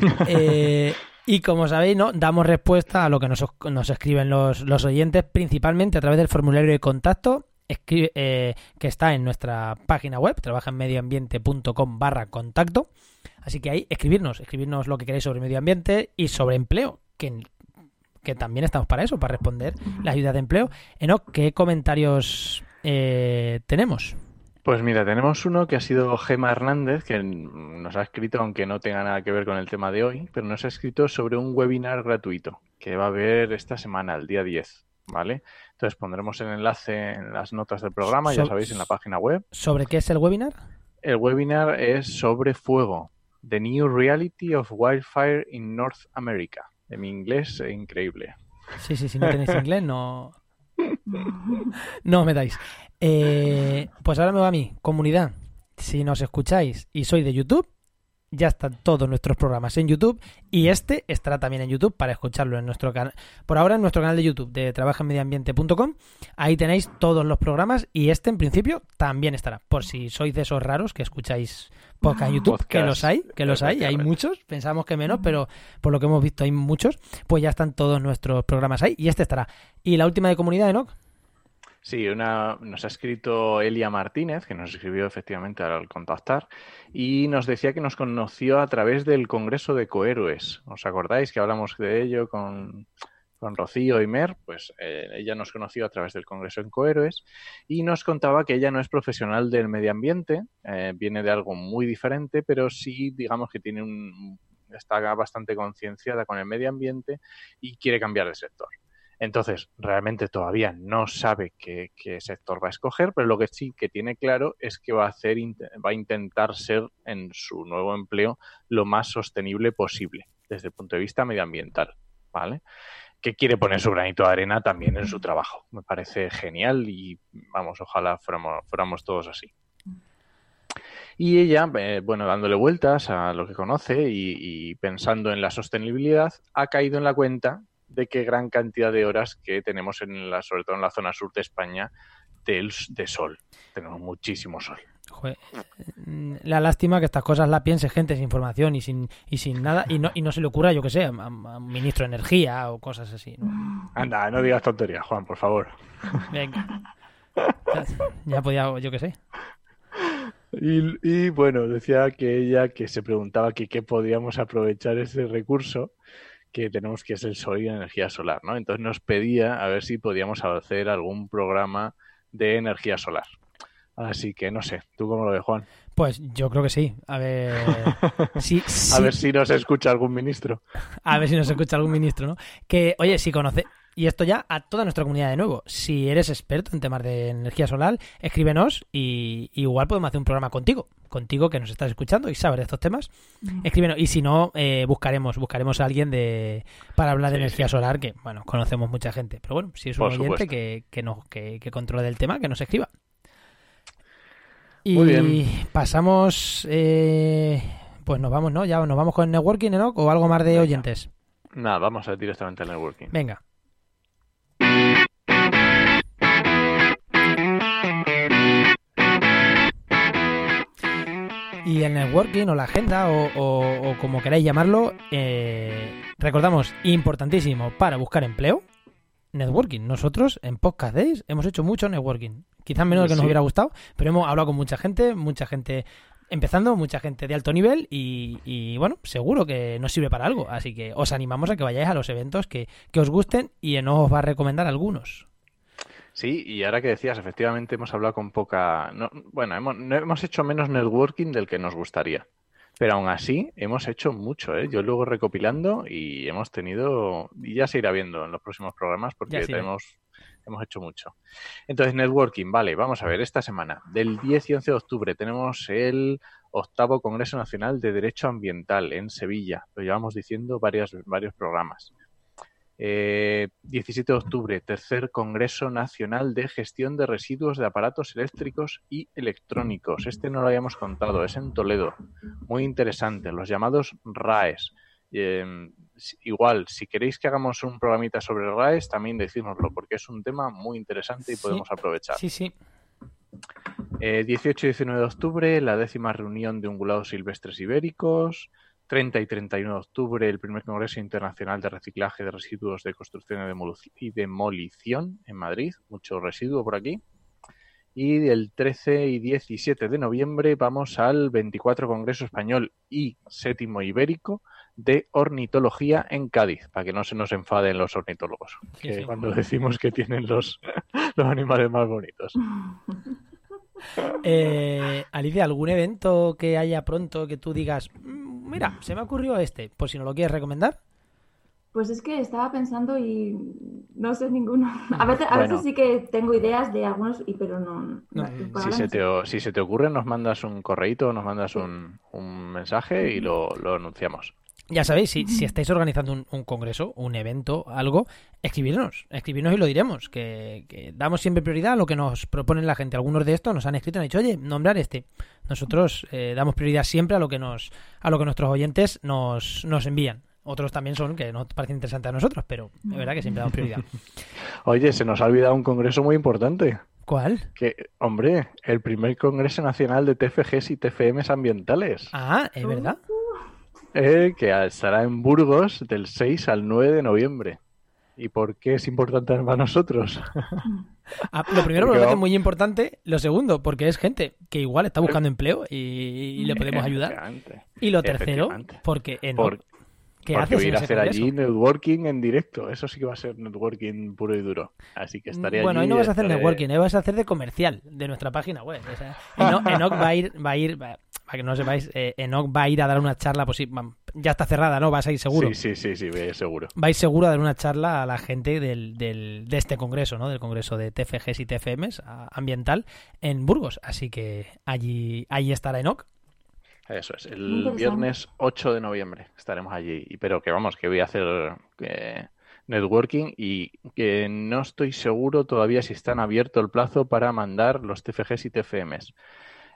Eh, y como sabéis, ¿no? damos respuesta a lo que nos, nos escriben los, los, oyentes, principalmente a través del formulario de contacto eh, que está en nuestra página web, trabajaenmedioambiente.com barra contacto. Así que ahí escribirnos, escribirnos lo que queréis sobre medio ambiente y sobre empleo, que, que también estamos para eso, para responder la ayuda de empleo. Enoch, ¿qué comentarios eh, tenemos? Pues mira, tenemos uno que ha sido Gema Hernández, que nos ha escrito, aunque no tenga nada que ver con el tema de hoy, pero nos ha escrito sobre un webinar gratuito que va a haber esta semana, el día 10, ¿vale? Entonces pondremos el enlace en las notas del programa, ya sabéis, en la página web. ¿Sobre qué es el webinar? El webinar es sobre fuego, The New Reality of Wildfire in North America. De mi inglés, increíble. Sí, sí, si no tenéis inglés, no, no me dais. Eh, pues ahora me va a mí, comunidad. Si nos escucháis y sois de YouTube, ya están todos nuestros programas en YouTube y este estará también en YouTube para escucharlo en nuestro canal. Por ahora en nuestro canal de YouTube de trabajenmedioambiente.com. Ahí tenéis todos los programas y este en principio también estará. Por si sois de esos raros que escucháis podcast en YouTube, que los hay, que los hay, hay muchos, pensamos que menos, pero por lo que hemos visto hay muchos, pues ya están todos nuestros programas ahí y este estará. Y la última de comunidad, Enoch. Sí, una, nos ha escrito Elia Martínez, que nos escribió efectivamente al contactar, y nos decía que nos conoció a través del Congreso de Cohéroes. ¿Os acordáis que hablamos de ello con, con Rocío y Mer, pues eh, ella nos conoció a través del Congreso en Cohéroes y nos contaba que ella no es profesional del medio ambiente, eh, viene de algo muy diferente, pero sí, digamos que tiene un, está bastante concienciada con el medio ambiente y quiere cambiar de sector. Entonces, realmente todavía no sabe qué, sector va a escoger, pero lo que sí que tiene claro es que va a hacer, va a intentar ser en su nuevo empleo lo más sostenible posible desde el punto de vista medioambiental, ¿vale? que quiere poner su granito de arena también en su trabajo. Me parece genial y vamos, ojalá fuéramos, todos así. Y ella, eh, bueno, dándole vueltas a lo que conoce y, pensando en la sostenibilidad, ha caído en la cuenta de que gran cantidad de horas que tenemos, en la, sobre todo en la zona sur de España, de, de sol. Tenemos muchísimo sol. Mm, la lástima que estas cosas la piense gente sin información y sin, y sin nada y no, y no se le ocurra, yo que sé, a, un ministro de Energía o cosas así. Anda, no digas tonterías, Juan, por favor. Venga. Ya, podía, yo que sé. Y, bueno, decía que ella que se preguntaba que qué podíamos aprovechar ese recurso que tenemos que es el sol y la energía solar, ¿no? Entonces nos pedía a ver si podíamos hacer algún programa de energía solar. Así que no sé, ¿tú cómo lo ves, Juan? Pues yo creo que sí. A ver, sí, a ver si nos escucha algún ministro. A ver si nos escucha algún ministro, ¿no? Que, oye, si conoce, y esto ya a toda nuestra comunidad de nuevo. Si eres experto en temas de energía solar, escríbenos y, igual podemos hacer un programa contigo, contigo que nos estás escuchando y sabes de estos temas. Escríbenos y si no, eh, buscaremos buscaremos a alguien de para hablar de energía solar que, bueno, conocemos mucha gente. Pero bueno, si es un oyente que, que, nos, que, que controle del tema, que nos escriba. Y pasamos, eh, pues nos vamos, ¿no? Ya nos vamos con el networking, ¿no? O algo más de oyentes. Nada, vamos a ir directamente al networking. Venga. Y el networking o la agenda o, como queráis llamarlo, eh, recordamos, importantísimo para buscar empleo, networking. Nosotros en Podcast Days hemos hecho mucho networking. Quizás menos de que nos hubiera gustado, pero hemos hablado con mucha gente, mucha gente empezando, mucha gente de alto nivel y, bueno, seguro que nos sirve para algo. Así que os animamos a que vayáis a los eventos que, os gusten y nos os va a recomendar algunos. Sí, y ahora que decías, efectivamente hemos hablado con poca... bueno, hemos, hemos hecho menos networking del que nos gustaría. Pero aún así, hemos hecho mucho, ¿eh? Yo luego recopilando y hemos tenido, y ya se irá viendo en los próximos programas porque tenemos, hemos hecho mucho. Entonces, networking, vale, vamos a ver, esta semana, del 10 y 11 de octubre, tenemos el octavo Congreso Nacional de Derecho Ambiental en Sevilla. Lo llevamos diciendo varios programas. 17 eh, de octubre, tercer Congreso Nacional de Gestión de Residuos de Aparatos Eléctricos y Electrónicos. Este no lo habíamos contado, es en Toledo. Muy interesante, los llamados RAES. Em, igual, si queréis que hagamos un programita sobre RAES, también decídnoslo, porque es un tema muy interesante y podemos aprovechar. Sí, sí. 18 eh, y 19 de octubre, la décima reunión de ungulados silvestres ibéricos. 30 y 31 de octubre el primer Congreso Internacional de Reciclaje de Residuos de Construcción y Demolición en Madrid. Mucho residuo por aquí. Y el 13 y 17 de noviembre vamos al 24 Congreso Español y séptimo Ibérico de Ornitología en Cádiz, para que no se nos enfaden los ornitólogos, que cuando decimos que tienen los, los animales más bonitos. Eh, Alicia, ¿algún evento que haya pronto que tú digas, mm, mira, se me ocurrió este, por si no lo quieres recomendar? Pues es que estaba pensando y no sé ninguno. A veces, a veces sí que tengo ideas de algunos, y pero no. si, se te, si se te ocurre, nos mandas un correíto, nos mandas un, un mensaje y lo, lo anunciamos. Ya sabéis, si, si estáis organizando un, congreso, un evento, algo, escribirnos, escribirnos y lo diremos, que, damos siempre prioridad a lo que nos proponen la gente. Algunos de estos nos han escrito y han dicho, oye, nombrar este. Nosotros eh, damos prioridad siempre a lo que nos, a lo que nuestros oyentes nos, nos envían. Otros también son que no parecen interesantes a nosotros, pero es verdad que siempre damos prioridad. Oye, se nos ha olvidado un congreso muy importante. ¿Cuál? Que, hombre, el primer Congreso Nacional de TFGs y TFMs ambientales. Ah, es verdad. Eh, que estará en Burgos del 6 al 9 de noviembre. ¿Y por qué es importante para nosotros? Ah, lo primero, porque es muy importante. Lo segundo, porque es gente que igual está buscando empleo y, le podemos ayudar. Y lo tercero, porque en, ¿Qué Porque haces voy a en ir a hacer allí networking en directo. Eso sí que va a ser networking puro y duro. Así que estaré Bueno, allí. ahí no vas a hacer estaré- networking, ahí vas a hacer de comercial de nuestra página web. O sea, Enoch, Enoch va a ir, va a ir, va- para que no lo sepáis, eh, Enoch va a ir a dar una charla, pues sí, ya está cerrada, ¿no? Vas a ir seguro. Sí, sí, sí, sí, voy a ir seguro. vais seguro a dar una charla a la gente del, del- de este congreso, ¿no? Del congreso de TFGs y TFMs ambiental en Burgos. Así que allí, allí estará Enoch. Eso es. El viernes 8 de noviembre estaremos allí. Y- Pero que vamos, que voy a hacer eh, networking y que no estoy seguro todavía si están abierto el plazo para mandar los TFGs y TFMs.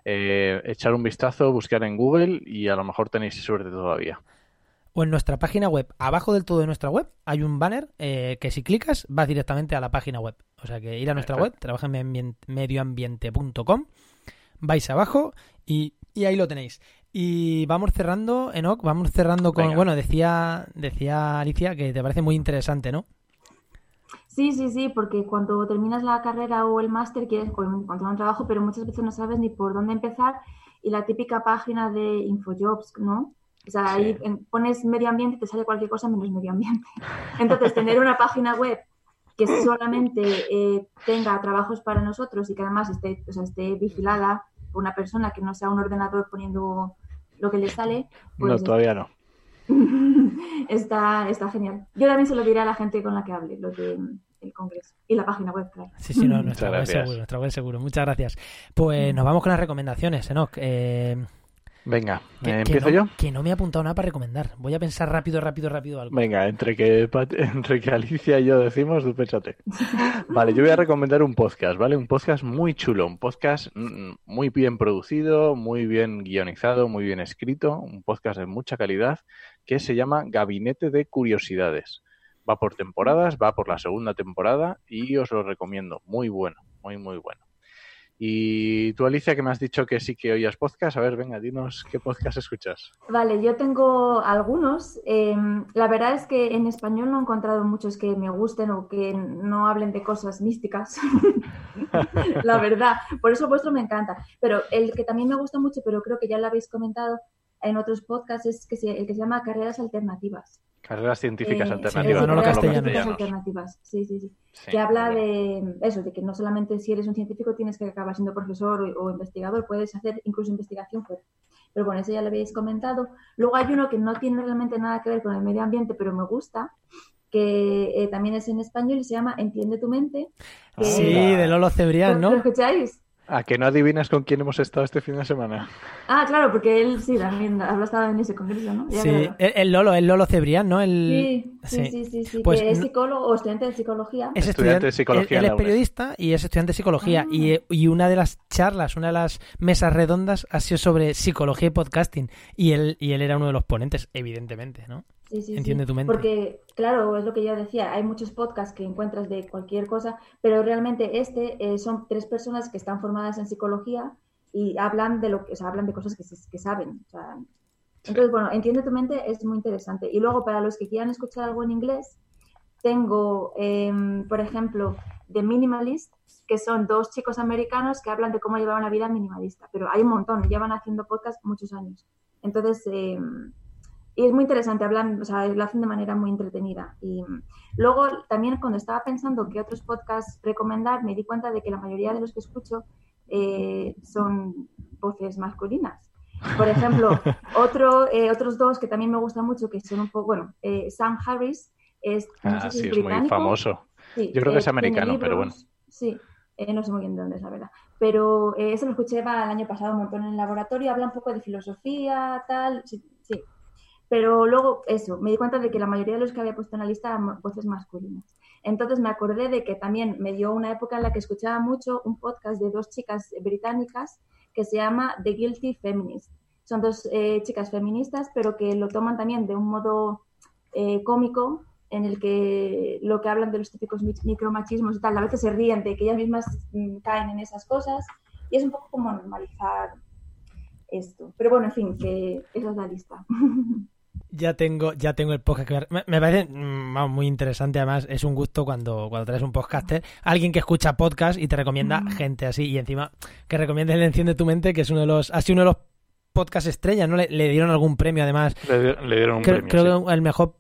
Eh, echar un vistazo, buscar en Google y a lo mejor tenéis suerte todavía. O en nuestra página web, abajo del todo de nuestra web, hay un banner eh, que si clicas vas directamente a la página web. O sea que ir a nuestra Perfecto. web, trabajenmedioambiente.com, vais abajo y, y ahí lo tenéis. Y vamos cerrando, Enoch, vamos cerrando con, Venga. bueno, decía, decía Alicia que te parece muy interesante, ¿no? Sí, sí, sí, porque cuando terminas la carrera o el máster quieres encontrar un trabajo, pero muchas veces no sabes ni por dónde empezar y la típica página de Infojobs, ¿no? O sea, Sí. ahí pones medio ambiente y te sale cualquier cosa menos medio ambiente. Entonces, tener una página web que solamente eh, tenga trabajos para nosotros y que además esté, o sea, esté vigilada por una persona que no sea un ordenador poniendo lo que le sale, No, pues todavía no. está, está genial. Yo también se lo diré a la gente con la que hable, lo del congreso. Y la página web, claro. Sí, sí, no, Muchas nuestra web gracias. seguro, nuestra web seguro. Muchas gracias. Pues nos vamos con las recomendaciones, Enoch. Eh, Venga, que, ¿eh, que ¿empiezo no, yo? que no me he apuntado nada para recomendar. Voy a pensar rápido, rápido, rápido algo. Venga, entre que, entre que Alicia y yo decimos, tú. Vale, yo voy a recomendar un podcast, ¿vale? Un podcast muy chulo, un podcast mm, muy bien producido, muy bien guionizado, muy bien escrito, un podcast de mucha calidad que se llama Gabinete de Curiosidades. Va por temporadas, va por la segunda temporada y os lo recomiendo. Muy bueno, muy, muy bueno. Y tú, Alicia, que me has dicho que sí que oías podcast, a ver, venga, dinos qué podcast escuchas. Vale, yo tengo algunos. Eh, la verdad es que en español no he encontrado muchos que me gusten o que no hablen de cosas místicas. la verdad. Por eso vuestro me encanta. Pero el que también me gusta mucho, pero creo que ya lo habéis comentado en otros podcasts, es que se- el que se llama Carreras Alternativas. Carreras científicas Eh, alternativas. sí. Carreras castellanos. alternativas. Sí, sí, sí. Sí, que habla bien. de eso, de que no solamente si eres un científico tienes que acabar siendo profesor o, o investigador, puedes hacer incluso investigación fuera. Pero bueno, eso ya lo habéis comentado. Luego hay uno que no tiene realmente nada que ver con el medio ambiente, pero me gusta, que eh, también es en español y se llama Entiende tu mente. que- Sí, de Lolo Cebrián, ¿Lo, ¿no? lo escucháis? ¿A que no adivinas con quién hemos estado este fin de semana? Ah, claro, porque él sí, también habrá estado en ese congreso, ¿no? Ya Sí, el, el Lolo, el Lolo Cebrián, ¿no? El, Sí, sí, sí. sí, Pues que es psicólogo o estudiante de psicología. Es Estudiante de psicología Él, él es periodista y es estudiante de psicología. Ah. Y, y una de las charlas, una de las mesas redondas ha sido sobre psicología y podcasting. Y él, y él era uno de los ponentes, evidentemente, ¿no? Sí, sí, sí. Entiende tu mente. Porque, claro, es lo que yo decía, hay muchos podcasts que encuentras de cualquier cosa, pero realmente este eh, son tres personas que están formadas en psicología y hablan de lo que, o sea, hablan de cosas que, saben. o sea. entonces, bueno, entiende tu mente es muy interesante. Y luego, para los que quieran escuchar algo en inglés, tengo, em, por ejemplo, The Minimalist, que son dos chicos americanos que hablan de cómo llevar una vida minimalista, pero hay un montón, llevan haciendo podcast muchos años. Entonces, em, y es muy interesante, hablan, o sea, lo hacen de manera muy entretenida. Y luego también cuando estaba pensando qué otros podcasts recomendar, me di cuenta de que la mayoría de los que escucho eh, son voces masculinas. Por ejemplo, otro, eh, otros dos que también me gustan mucho, que son un poco, bueno, eh, Sam Harris es, no Ah, sé si sí, es es muy famoso. Sí, Yo creo que es tiene americano, pero bueno. Sí, eh, no sé muy bien de dónde es la verdad. Pero eh, eso lo escuché el año pasado un montón en el laboratorio, habla un poco de filosofía, tal, sí, sí. Pero luego, eso, me di cuenta de que la mayoría de los que había puesto en la lista eran voces masculinas. Entonces me acordé de que también me dio una época en la que escuchaba mucho un podcast de dos chicas británicas que se llama The Guilty Feminist. Son dos eh, chicas feministas, pero que lo toman también de un modo eh, cómico, en el que lo que hablan de los típicos mi- micromachismos y tal, a veces se ríen de que ellas mismas mm, caen en esas cosas, y es un poco como normalizar esto. Pero bueno, en fin, que esa es la lista. Ya tengo, ya tengo el podcast que me, me parece mm, vamos, muy interesante. Además, es un gusto cuando, cuando traes un podcaster, alguien que escucha podcast y te recomienda Mm. gente así. Y encima que recomiende el Enciende tu mente, que es uno de los, ha sido uno de los podcast estrella, ¿no? Le, le dieron algún premio además. Le, le dieron un Creo, premio. creo sí. que el mejor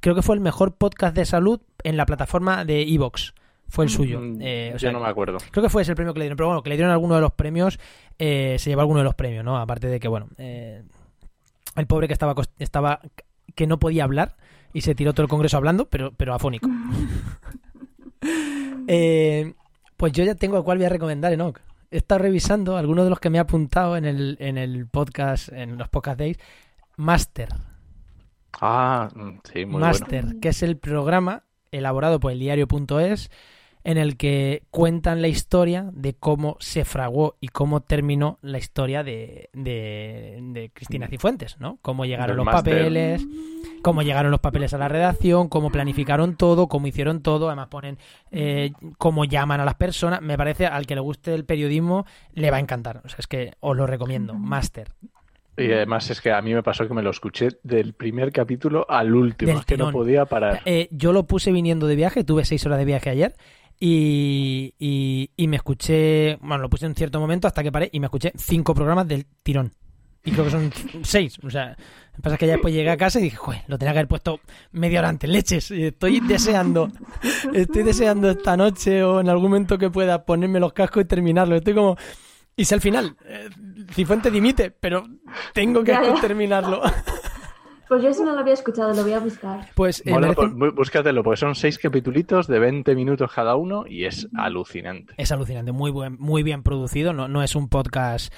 creo que fue el mejor podcast de salud en la plataforma de Evox. Fue el suyo. Mm, Eh, o yo sea, no me acuerdo. Creo que fue ese el premio que le dieron, pero bueno, que le dieron alguno de los premios, eh, se llevó alguno de los premios, ¿no? Aparte de que, bueno, eh, el pobre que estaba, cos- estaba que no podía hablar y se tiró todo el congreso hablando, pero, pero afónico. Eh, pues yo ya tengo a cuál voy a recomendar, Enoch. He estado revisando algunos de los que me he apuntado en el, en el podcast, en los podcast days. Master, Ah, mm, sí, muy Master, bueno. que es el programa elaborado por el diario.es en el que cuentan la historia de cómo se fraguó y cómo terminó la historia de, de, de Cristina Cifuentes, ¿no? Cómo llegaron los papeles, cómo llegaron los papeles a la redacción, cómo planificaron todo, cómo hicieron todo, además ponen eh, cómo llaman a las personas. Me parece al que le guste el periodismo le va a encantar. O sea, es que os lo recomiendo. Master. Y además es que a mí me pasó que me lo escuché del primer capítulo al último, Del es que no podía parar. Eh, yo lo puse viniendo de viaje, tuve seis horas de viaje ayer y, y, y me escuché, bueno, lo puse en cierto momento hasta que paré y me escuché cinco programas del tirón. Y creo que son seis. O sea, lo que pasa es que ya después llegué a casa y dije, joder, lo tenía que haber puesto media hora antes, leches. Y estoy deseando, estoy deseando esta noche o en algún momento que pueda ponerme los cascos y terminarlo. Estoy como... Y si al final eh, Cifuente dimite, pero tengo que terminarlo. Pues yo eso no lo había escuchado, lo voy a buscar. Pues eh, Mola, merece pues, búscatelo, porque son seis capitulitos de 20 minutos cada uno y es alucinante. Es alucinante, muy buen, muy bien producido. No, no es un podcast,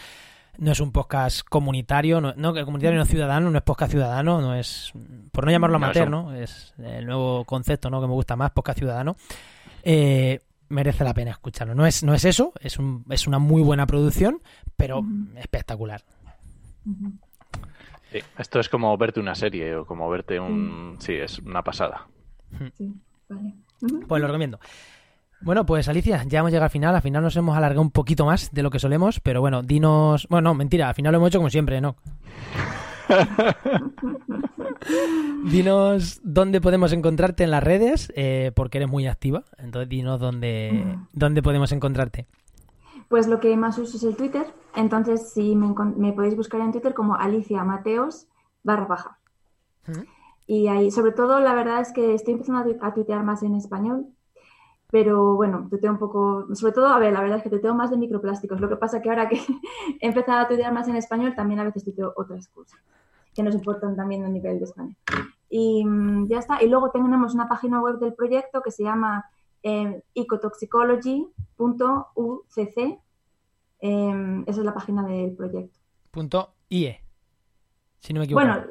no es un podcast comunitario, no, no que comunitario no es ciudadano, no es podcast ciudadano, no es por no llamarlo amateur. Es el nuevo concepto, ¿no? Que me gusta más, podcast ciudadano. Eh, merece la pena escucharlo. No es, no es eso, es un, es una muy buena producción, pero espectacular. Sí, esto es como verte una serie o como verte un... Sí, es una pasada. Sí, vale. Pues lo recomiendo. Bueno, pues Alicia, ya hemos llegado al final. Al final nos hemos alargado un poquito más de lo que solemos, pero bueno, dinos. Bueno, no, mentira, al final lo hemos hecho como siempre, ¿no? dinos dónde podemos encontrarte en las redes, eh, porque eres muy activa. Entonces, dinos dónde, dónde podemos encontrarte. Pues lo que más uso es el Twitter. Entonces, si me, podéis buscar en Twitter como Alicia Mateos barra baja. Y ahí, sobre todo, la verdad es que estoy empezando a, tu- a tuitear más en español. Pero bueno, tuiteo un poco, sobre todo, a ver, la verdad es que tuiteo más de microplásticos. Lo que pasa que ahora que he empezado a tuitear más en español, también a veces tuiteo otras cosas que nos importan también a nivel de España. Y mm, ya está. Y luego tenemos una página web del proyecto que se llama eh, ecotoxicology.ucc. Eh, esa es la página del proyecto. Punto IE. Si no me equivoco. Bueno,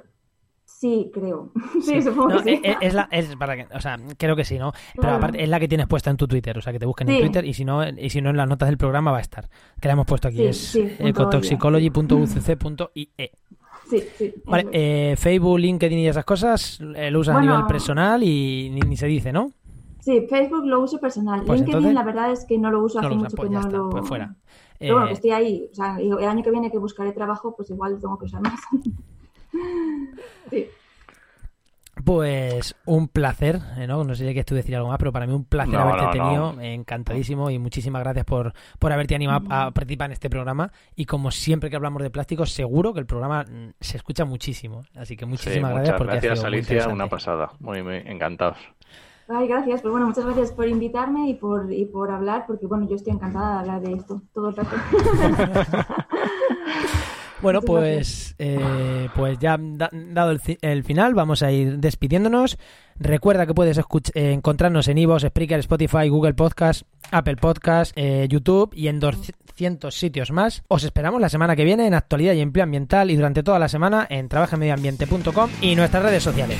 sí, creo. sí, supongo No, que sí. es, es la, es para que, o sea, creo que sí, ¿no? Pero Claro. aparte es la que tienes puesta en tu Twitter, o sea, que te busquen en Sí. Twitter y si no, y si no en las notas del programa va a estar. Que la hemos puesto aquí, Sí, es sí, ecotoxicology.ucc.ie. Sí, sí. Vale, eh, Facebook, LinkedIn y esas cosas eh, lo usas a Bueno. nivel personal y ni, ni se dice, ¿no? Sí, Facebook lo uso personal. Pues LinkedIn, entonces- la verdad es que no lo uso No hace lo mucho pues que ya no está, lo. pues fuera. Pero bueno, Eh, que estoy ahí. O sea, el año que viene que buscaré trabajo, pues igual tengo que usar más. sí. Pues un placer, eh, ¿no? No sé si quieres tú decir algo más, pero para mí un placer No, haberte no, tenido, no. encantadísimo y muchísimas gracias por, por haberte animado a participar en este programa. Y como siempre que hablamos de plásticos, seguro que el programa mm, se escucha muchísimo. Así que Sí, muchísimas muchas gracias porque ha gracias, sido Alicia, una pasada. Muy, muy encantados. Ay, gracias. Pues bueno, muchas gracias por invitarme y por, y por hablar, porque bueno, yo estoy encantada de hablar de esto todo el rato. Bueno, pues, eh, pues ya da- dado el, el final, vamos a ir despidiéndonos. Recuerda que puedes eh, encontrarnos en Ivo, Spreaker, Spotify, Google Podcast, Apple Podcast, eh, YouTube y en 200 sitios más. Os esperamos la semana que viene en Actualidad y Empleo Ambiental y durante toda la semana en trabajamedioambiente.com y nuestras redes sociales.